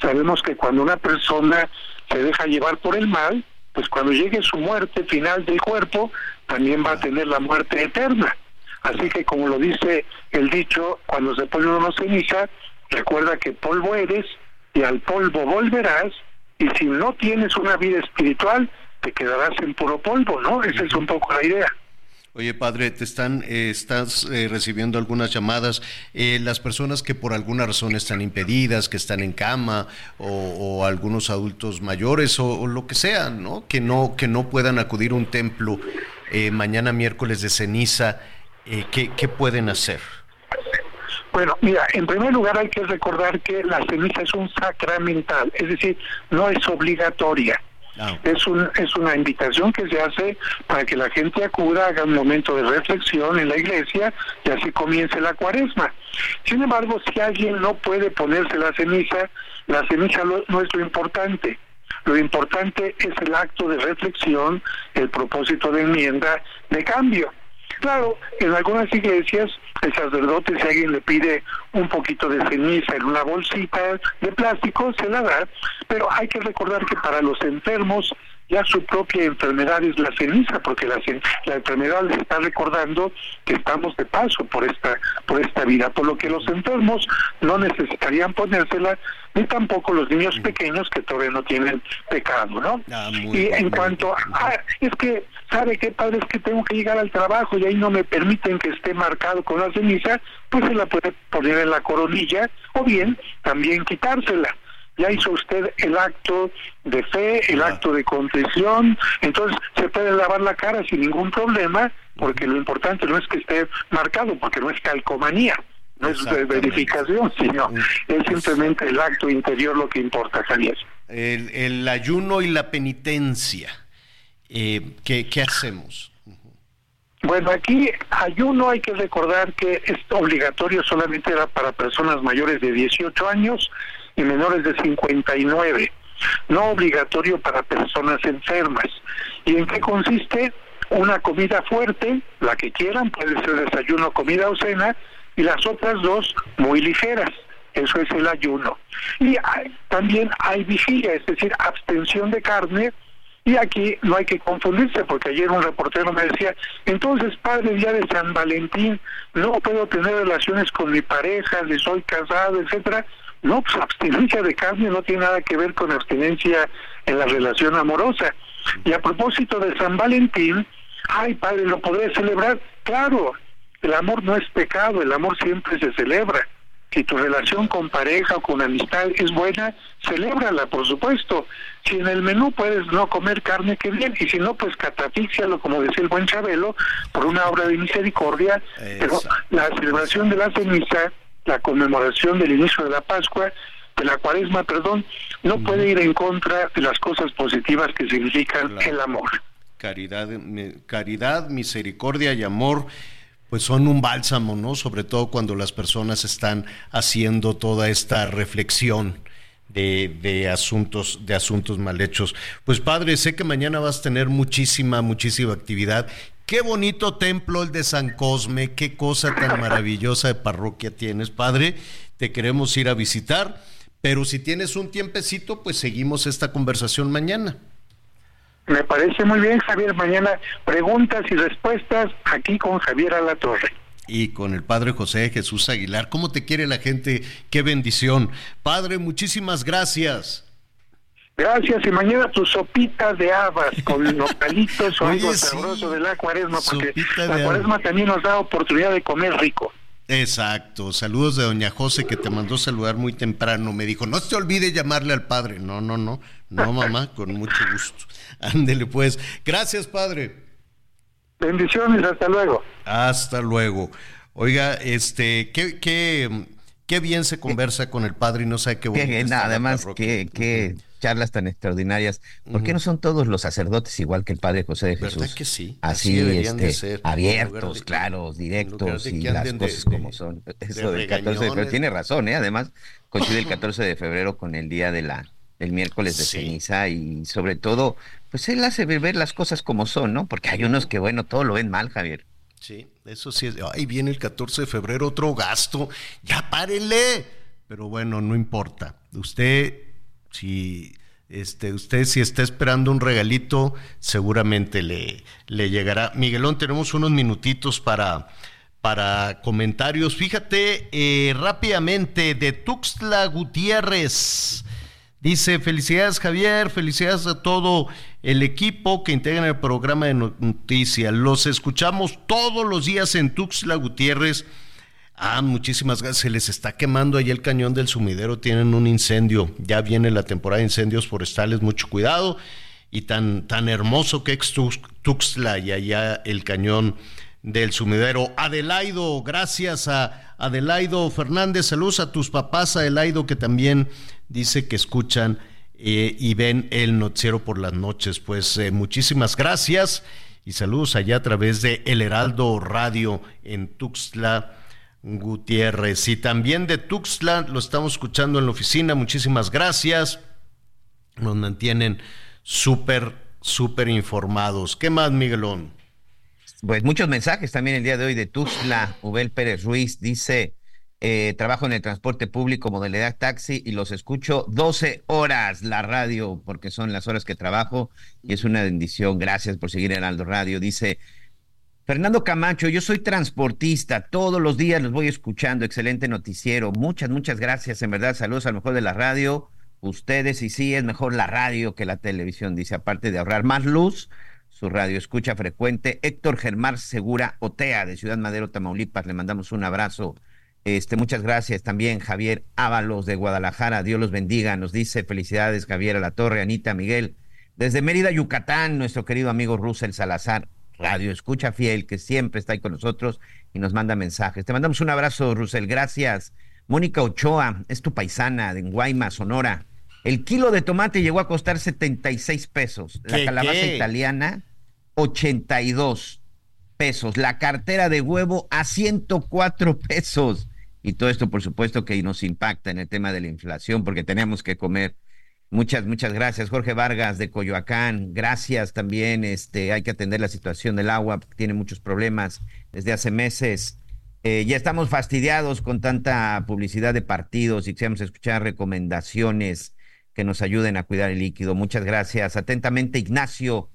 sabemos que cuando una persona se deja llevar por el mal, pues cuando llegue su muerte final del cuerpo, también va a tener la muerte eterna. Así que como lo dice el dicho, cuando se pone uno ceniza, recuerda que polvo eres y al polvo volverás y si no tienes una vida espiritual, te quedarás en puro polvo, ¿no? Esa es un poco la idea. Oye, padre, te están, eh, estás eh, recibiendo algunas llamadas. Eh, las personas que por alguna razón están impedidas, que están en cama, o, algunos adultos mayores, o, lo que sea, ¿no? Que no, que no puedan acudir a un templo mañana miércoles de ceniza, ¿qué, ¿qué pueden hacer? Bueno, mira, en primer lugar hay que recordar que la ceniza es un sacramental, es decir, no es obligatoria. Ah. Es, un, es una invitación que se hace para que la gente acuda, haga un momento de reflexión en la iglesia y así comience la cuaresma. Sin embargo, si alguien no puede ponerse la ceniza, la ceniza no es lo importante. Lo importante es el acto de reflexión, el propósito de enmienda, de cambio. Claro, en algunas iglesias el sacerdote, si alguien le pide un poquito de ceniza en una bolsita de plástico, se la da, pero hay que recordar que para los enfermos ya su propia enfermedad es la ceniza, porque la, enfermedad les está recordando que estamos de paso por esta, por esta vida, por lo que los enfermos no necesitarían ponérsela, ni tampoco los niños pequeños que todavía no tienen pecado, ¿no? Ah, y en cuanto a, es que, ¿sabe qué padre? Es que tengo que llegar al trabajo y ahí no me permiten que esté marcado con la ceniza, pues se la puede poner en la coronilla o bien también quitársela. Ya hizo usted el acto de fe, el acto de contrición, entonces se puede lavar la cara sin ningún problema, porque lo importante no es que esté marcado, porque no es calcomanía, no es verificación, sino es simplemente el acto interior lo que importa, Javier. El, el ayuno y la penitencia, eh, ¿qué, ¿qué hacemos? Bueno, aquí ayuno hay que recordar que es obligatorio solamente era para personas mayores de 18 años y menores de 59, no obligatorio para personas enfermas. ¿Y en qué consiste? Una comida fuerte, la que quieran, puede ser desayuno, comida o cena, y las otras dos muy ligeras. Eso es el ayuno. Y también hay vigilia, es decir, abstención de carne. Y aquí no hay que confundirse, porque ayer un reportero me decía, entonces, padre, día de San Valentín, no puedo tener relaciones con mi pareja, le soy casado, etcétera. No, pues abstinencia de carne no tiene nada que ver con abstinencia en la relación amorosa. Y a propósito de San Valentín, ay padre, ¿lo podré celebrar? Claro, el amor no es pecado, el amor siempre se celebra. Si tu relación con pareja o con amistad es buena, celébrala, por supuesto. Si en el menú puedes no comer carne, qué bien. Y si no, pues catafíxialo, como decía el buen Chabelo, por una obra de misericordia. Pero la celebración de la ceniza la conmemoración del inicio de la Pascua, de la Cuaresma, perdón, no puede ir en contra de las cosas positivas que significan el amor. Caridad, caridad, misericordia y amor pues son un bálsamo, ¿no? Sobre todo cuando las personas están haciendo toda esta reflexión de, de, asuntos, de asuntos mal hechos. Pues padre, sé que mañana vas a tener muchísima, muchísima actividad Qué bonito templo el de San Cosme, qué cosa tan maravillosa de parroquia tienes, Padre. Te queremos ir a visitar, pero si tienes un tiempecito, pues seguimos esta conversación mañana. Me parece muy bien, Javier. Mañana preguntas y respuestas aquí con Javier Alatorre. Y con el Padre José Jesús Aguilar. ¿Cómo te quiere la gente? Qué bendición. Padre, muchísimas gracias. Gracias, y mañana tu sopita de habas con localitos o algo sabroso de la cuaresma, porque la cuaresma también nos da oportunidad de comer rico. Exacto, saludos de doña José que te mandó saludar muy temprano, me dijo, no se olvide llamarle al padre, no, no, no, no mamá, con mucho gusto, ándele pues, gracias padre. Bendiciones, hasta luego. Hasta luego. Oiga, este, qué, qué, qué bien se conversa con el padre y no sabe qué bueno. además, qué, qué charlas tan extraordinarias. ¿Por qué no son todos los sacerdotes igual que el Padre José de Jesús? ¿Verdad que sí? Así, este, abiertos, claros, directos y las cosas como son. Eso del 14 de febrero. Tiene razón, ¿eh? Además, coincide el 14 de febrero con el día de la el miércoles de ceniza y sobre todo, pues él hace ver las cosas como son, ¿no? Porque hay unos que, bueno, todo lo ven mal, Javier. Sí, eso sí. Es, ahí viene el 14 de febrero otro gasto. Ya párenle. Pero bueno, no importa. Usted si este, usted si está esperando un regalito, seguramente le, le llegará. Miguelón, tenemos unos minutitos para, para comentarios. Fíjate eh, rápidamente de Tuxtla Gutiérrez. Dice, felicidades Javier, felicidades a todo el equipo que integra el programa de noticias. Los escuchamos todos los días en Tuxtla Gutiérrez Ah, muchísimas gracias. Se les está quemando ahí el cañón del sumidero. Tienen un incendio. Ya viene la temporada de incendios forestales. Mucho cuidado. Y tan, tan hermoso que es Tuxtla y allá el cañón del sumidero. Adelaido, gracias a Adelaido Fernández. Saludos a tus papás, Adelaido, que también dice que escuchan eh, y ven el noticiero por las noches. Pues eh, muchísimas gracias y saludos allá a través de El Heraldo Radio en Tuxtla Gutiérrez. Y también de Tuxtla, lo estamos escuchando en la oficina. Muchísimas gracias. Nos mantienen súper, súper informados. ¿Qué más, Miguelón? Pues muchos mensajes también el día de hoy de Tuzla, Ubel Pérez Ruiz, dice, eh, trabajo en el transporte público, modalidad taxi, y los escucho 12 horas la radio, porque son las horas que trabajo, y es una bendición. Gracias por seguir en Aldo Radio. Dice Fernando Camacho, yo soy transportista, todos los días los voy escuchando, excelente noticiero. Muchas, muchas gracias, en verdad, saludos al mejor de la radio. Ustedes, y sí, es mejor la radio que la televisión, dice, aparte de ahorrar más luz su radio escucha frecuente. Héctor Germán Segura Otea, de Ciudad Madero, Tamaulipas, le mandamos un abrazo. Este, muchas gracias también, Javier Ábalos de Guadalajara, Dios los bendiga, nos dice felicidades, Javier a la Torre, Anita, Miguel. Desde Mérida, Yucatán, nuestro querido amigo Russell Salazar, radio escucha fiel, que siempre está ahí con nosotros y nos manda mensajes. Te mandamos un abrazo, Russell, gracias. Mónica Ochoa, es tu paisana de Guaymas, Sonora. El kilo de tomate llegó a costar 76 pesos. La calabaza italiana 82 pesos. La cartera de huevo a 104 pesos. Y todo esto, por supuesto, que nos impacta en el tema de la inflación, porque tenemos que comer. Muchas, muchas gracias. Jorge Vargas de Coyoacán, gracias también. Este, hay que atender la situación del agua, tiene muchos problemas desde hace meses. Eh, ya estamos fastidiados con tanta publicidad de partidos y queremos escuchar recomendaciones que nos ayuden a cuidar el líquido. Muchas gracias. Atentamente, Ignacio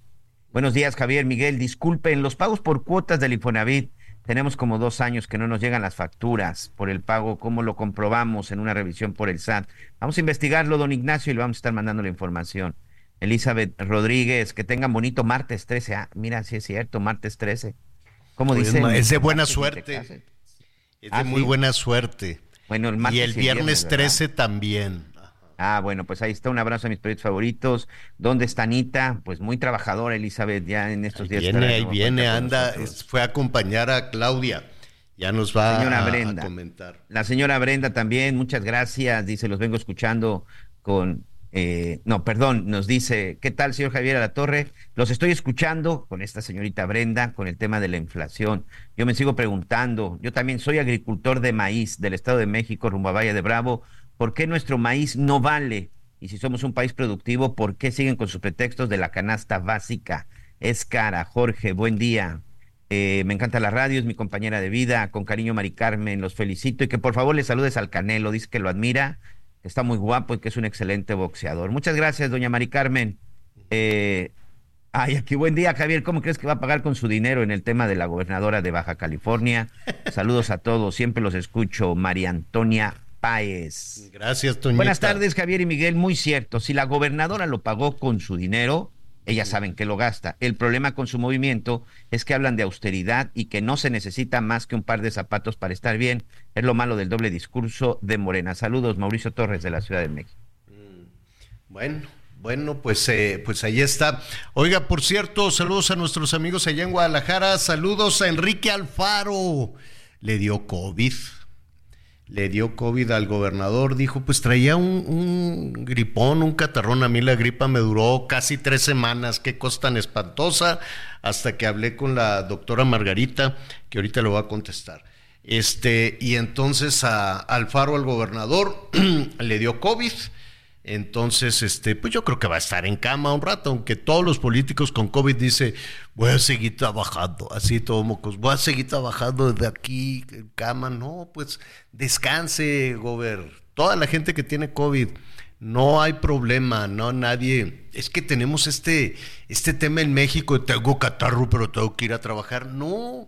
Buenos días, Javier Miguel. Disculpen, los pagos por cuotas del Infonavit. Tenemos como dos años que no nos llegan las facturas por el pago. ¿Cómo lo comprobamos en una revisión por el SAT? Vamos a investigarlo, don Ignacio, y le vamos a estar mandando la información. Elizabeth Rodríguez, que tengan bonito martes 13. Ah, mira, sí es cierto, martes 13. ¿Cómo dice? Es de buena suerte. Es de ah, muy buena suerte. Bueno, el martes y el viernes 13 también. Ah, bueno, pues ahí está un abrazo a mis proyectos favoritos. ¿Dónde está Anita? Pues muy trabajadora, Elizabeth, ya en estos días. Viene, ahí viene, anda, fue a acompañar a Claudia. Ya nos va a, comentar. La señora Brenda también, muchas gracias. Dice, los vengo escuchando con eh, no, perdón, nos dice, ¿qué tal, señor Javier a la Torre? Los estoy escuchando con esta señorita Brenda, con el tema de la inflación. Yo me sigo preguntando, yo también soy agricultor de maíz del Estado de México, rumbo a Valle de Bravo. ¿Por qué nuestro maíz no vale? Y si somos un país productivo, ¿por qué siguen con sus pretextos de la canasta básica? Es cara. Jorge, buen día. Eh, me encanta la radio, es mi compañera de vida. Con cariño, Mari Carmen, los felicito y que por favor le saludes al Canelo. Dice que lo admira, que está muy guapo y que es un excelente boxeador. Muchas gracias, doña Mari Carmen. Eh, ay, aquí buen día, Javier. ¿Cómo crees que va a pagar con su dinero en el tema de la gobernadora de Baja California? Saludos a todos, siempre los escucho. María Antonia Gracias, Toñita. Buenas tardes, Javier y Miguel. Muy cierto. Si la gobernadora lo pagó con su dinero, ellas saben que lo gasta. El problema con su movimiento es que hablan de austeridad y que no se necesita más que un par de zapatos para estar bien. Es lo malo del doble discurso de Morena. Saludos, Mauricio Torres de la Ciudad de México. Mm, bueno, bueno, pues, eh, pues ahí está. Oiga, por cierto, saludos a nuestros amigos allá en Guadalajara. Saludos a Enrique Alfaro. Le dio COVID le dio COVID al gobernador, dijo, pues traía un, gripón, un catarrón, a mí la gripa me duró casi tres semanas, qué cosa tan espantosa, hasta que hablé con la doctora Margarita, que ahorita lo va a contestar. Este, y entonces a Alfaro, al gobernador, le dio COVID, entonces, este, pues yo creo que va a estar en cama un rato, aunque todos los políticos con COVID dice, voy a seguir trabajando, así todo mocos, voy a seguir trabajando desde aquí en cama. No, pues descanse, gober. Toda la gente que tiene COVID, no hay problema, no nadie. Es que tenemos este, este tema en México, tengo catarro, pero tengo que ir a trabajar. No,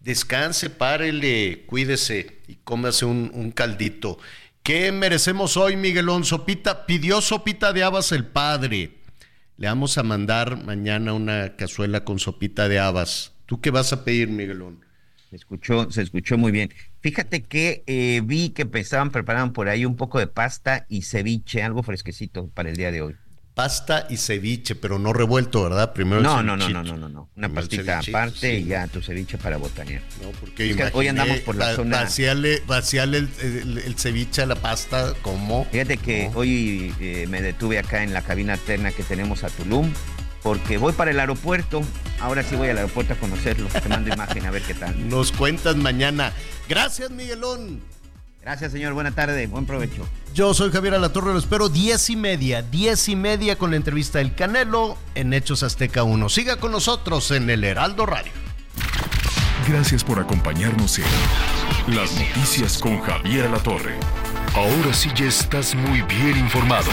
descanse, párele, cuídese y cómase un, un caldito. ¿Qué merecemos hoy, Miguelón? Sopita, pidió sopita de habas el padre. Le vamos a mandar mañana una cazuela con sopita de habas. ¿Tú qué vas a pedir, Miguelón? Se escuchó, se escuchó muy bien. Fíjate que eh, vi que estaban preparando por ahí un poco de pasta y ceviche, algo fresquecito para el día de hoy pasta y ceviche, pero no revuelto, ¿verdad? Primero no, no, no, no, no, no, no, una pastita aparte y ya tu ceviche para botanear. No, porque hoy andamos por la zona. Vaciarle, vaciarle el, ceviche a la pasta, ¿cómo? Fíjate que hoy eh, me detuve acá en la cabina alterna que tenemos a Tulum, porque voy para el aeropuerto. Ahora sí voy al aeropuerto a conocerlo. Te mando imagen a ver qué tal. Nos cuentas mañana. Gracias, Miguelón. Gracias, señor. Buena tarde. Buen provecho. Yo soy Javier Alatorre. Lo espero diez y media. Diez y media con la entrevista del Canelo en Hechos Azteca 1. Siga con nosotros en el Heraldo Radio. Gracias por acompañarnos en Las Noticias con Javier La Torre. Ahora sí ya estás muy bien informado.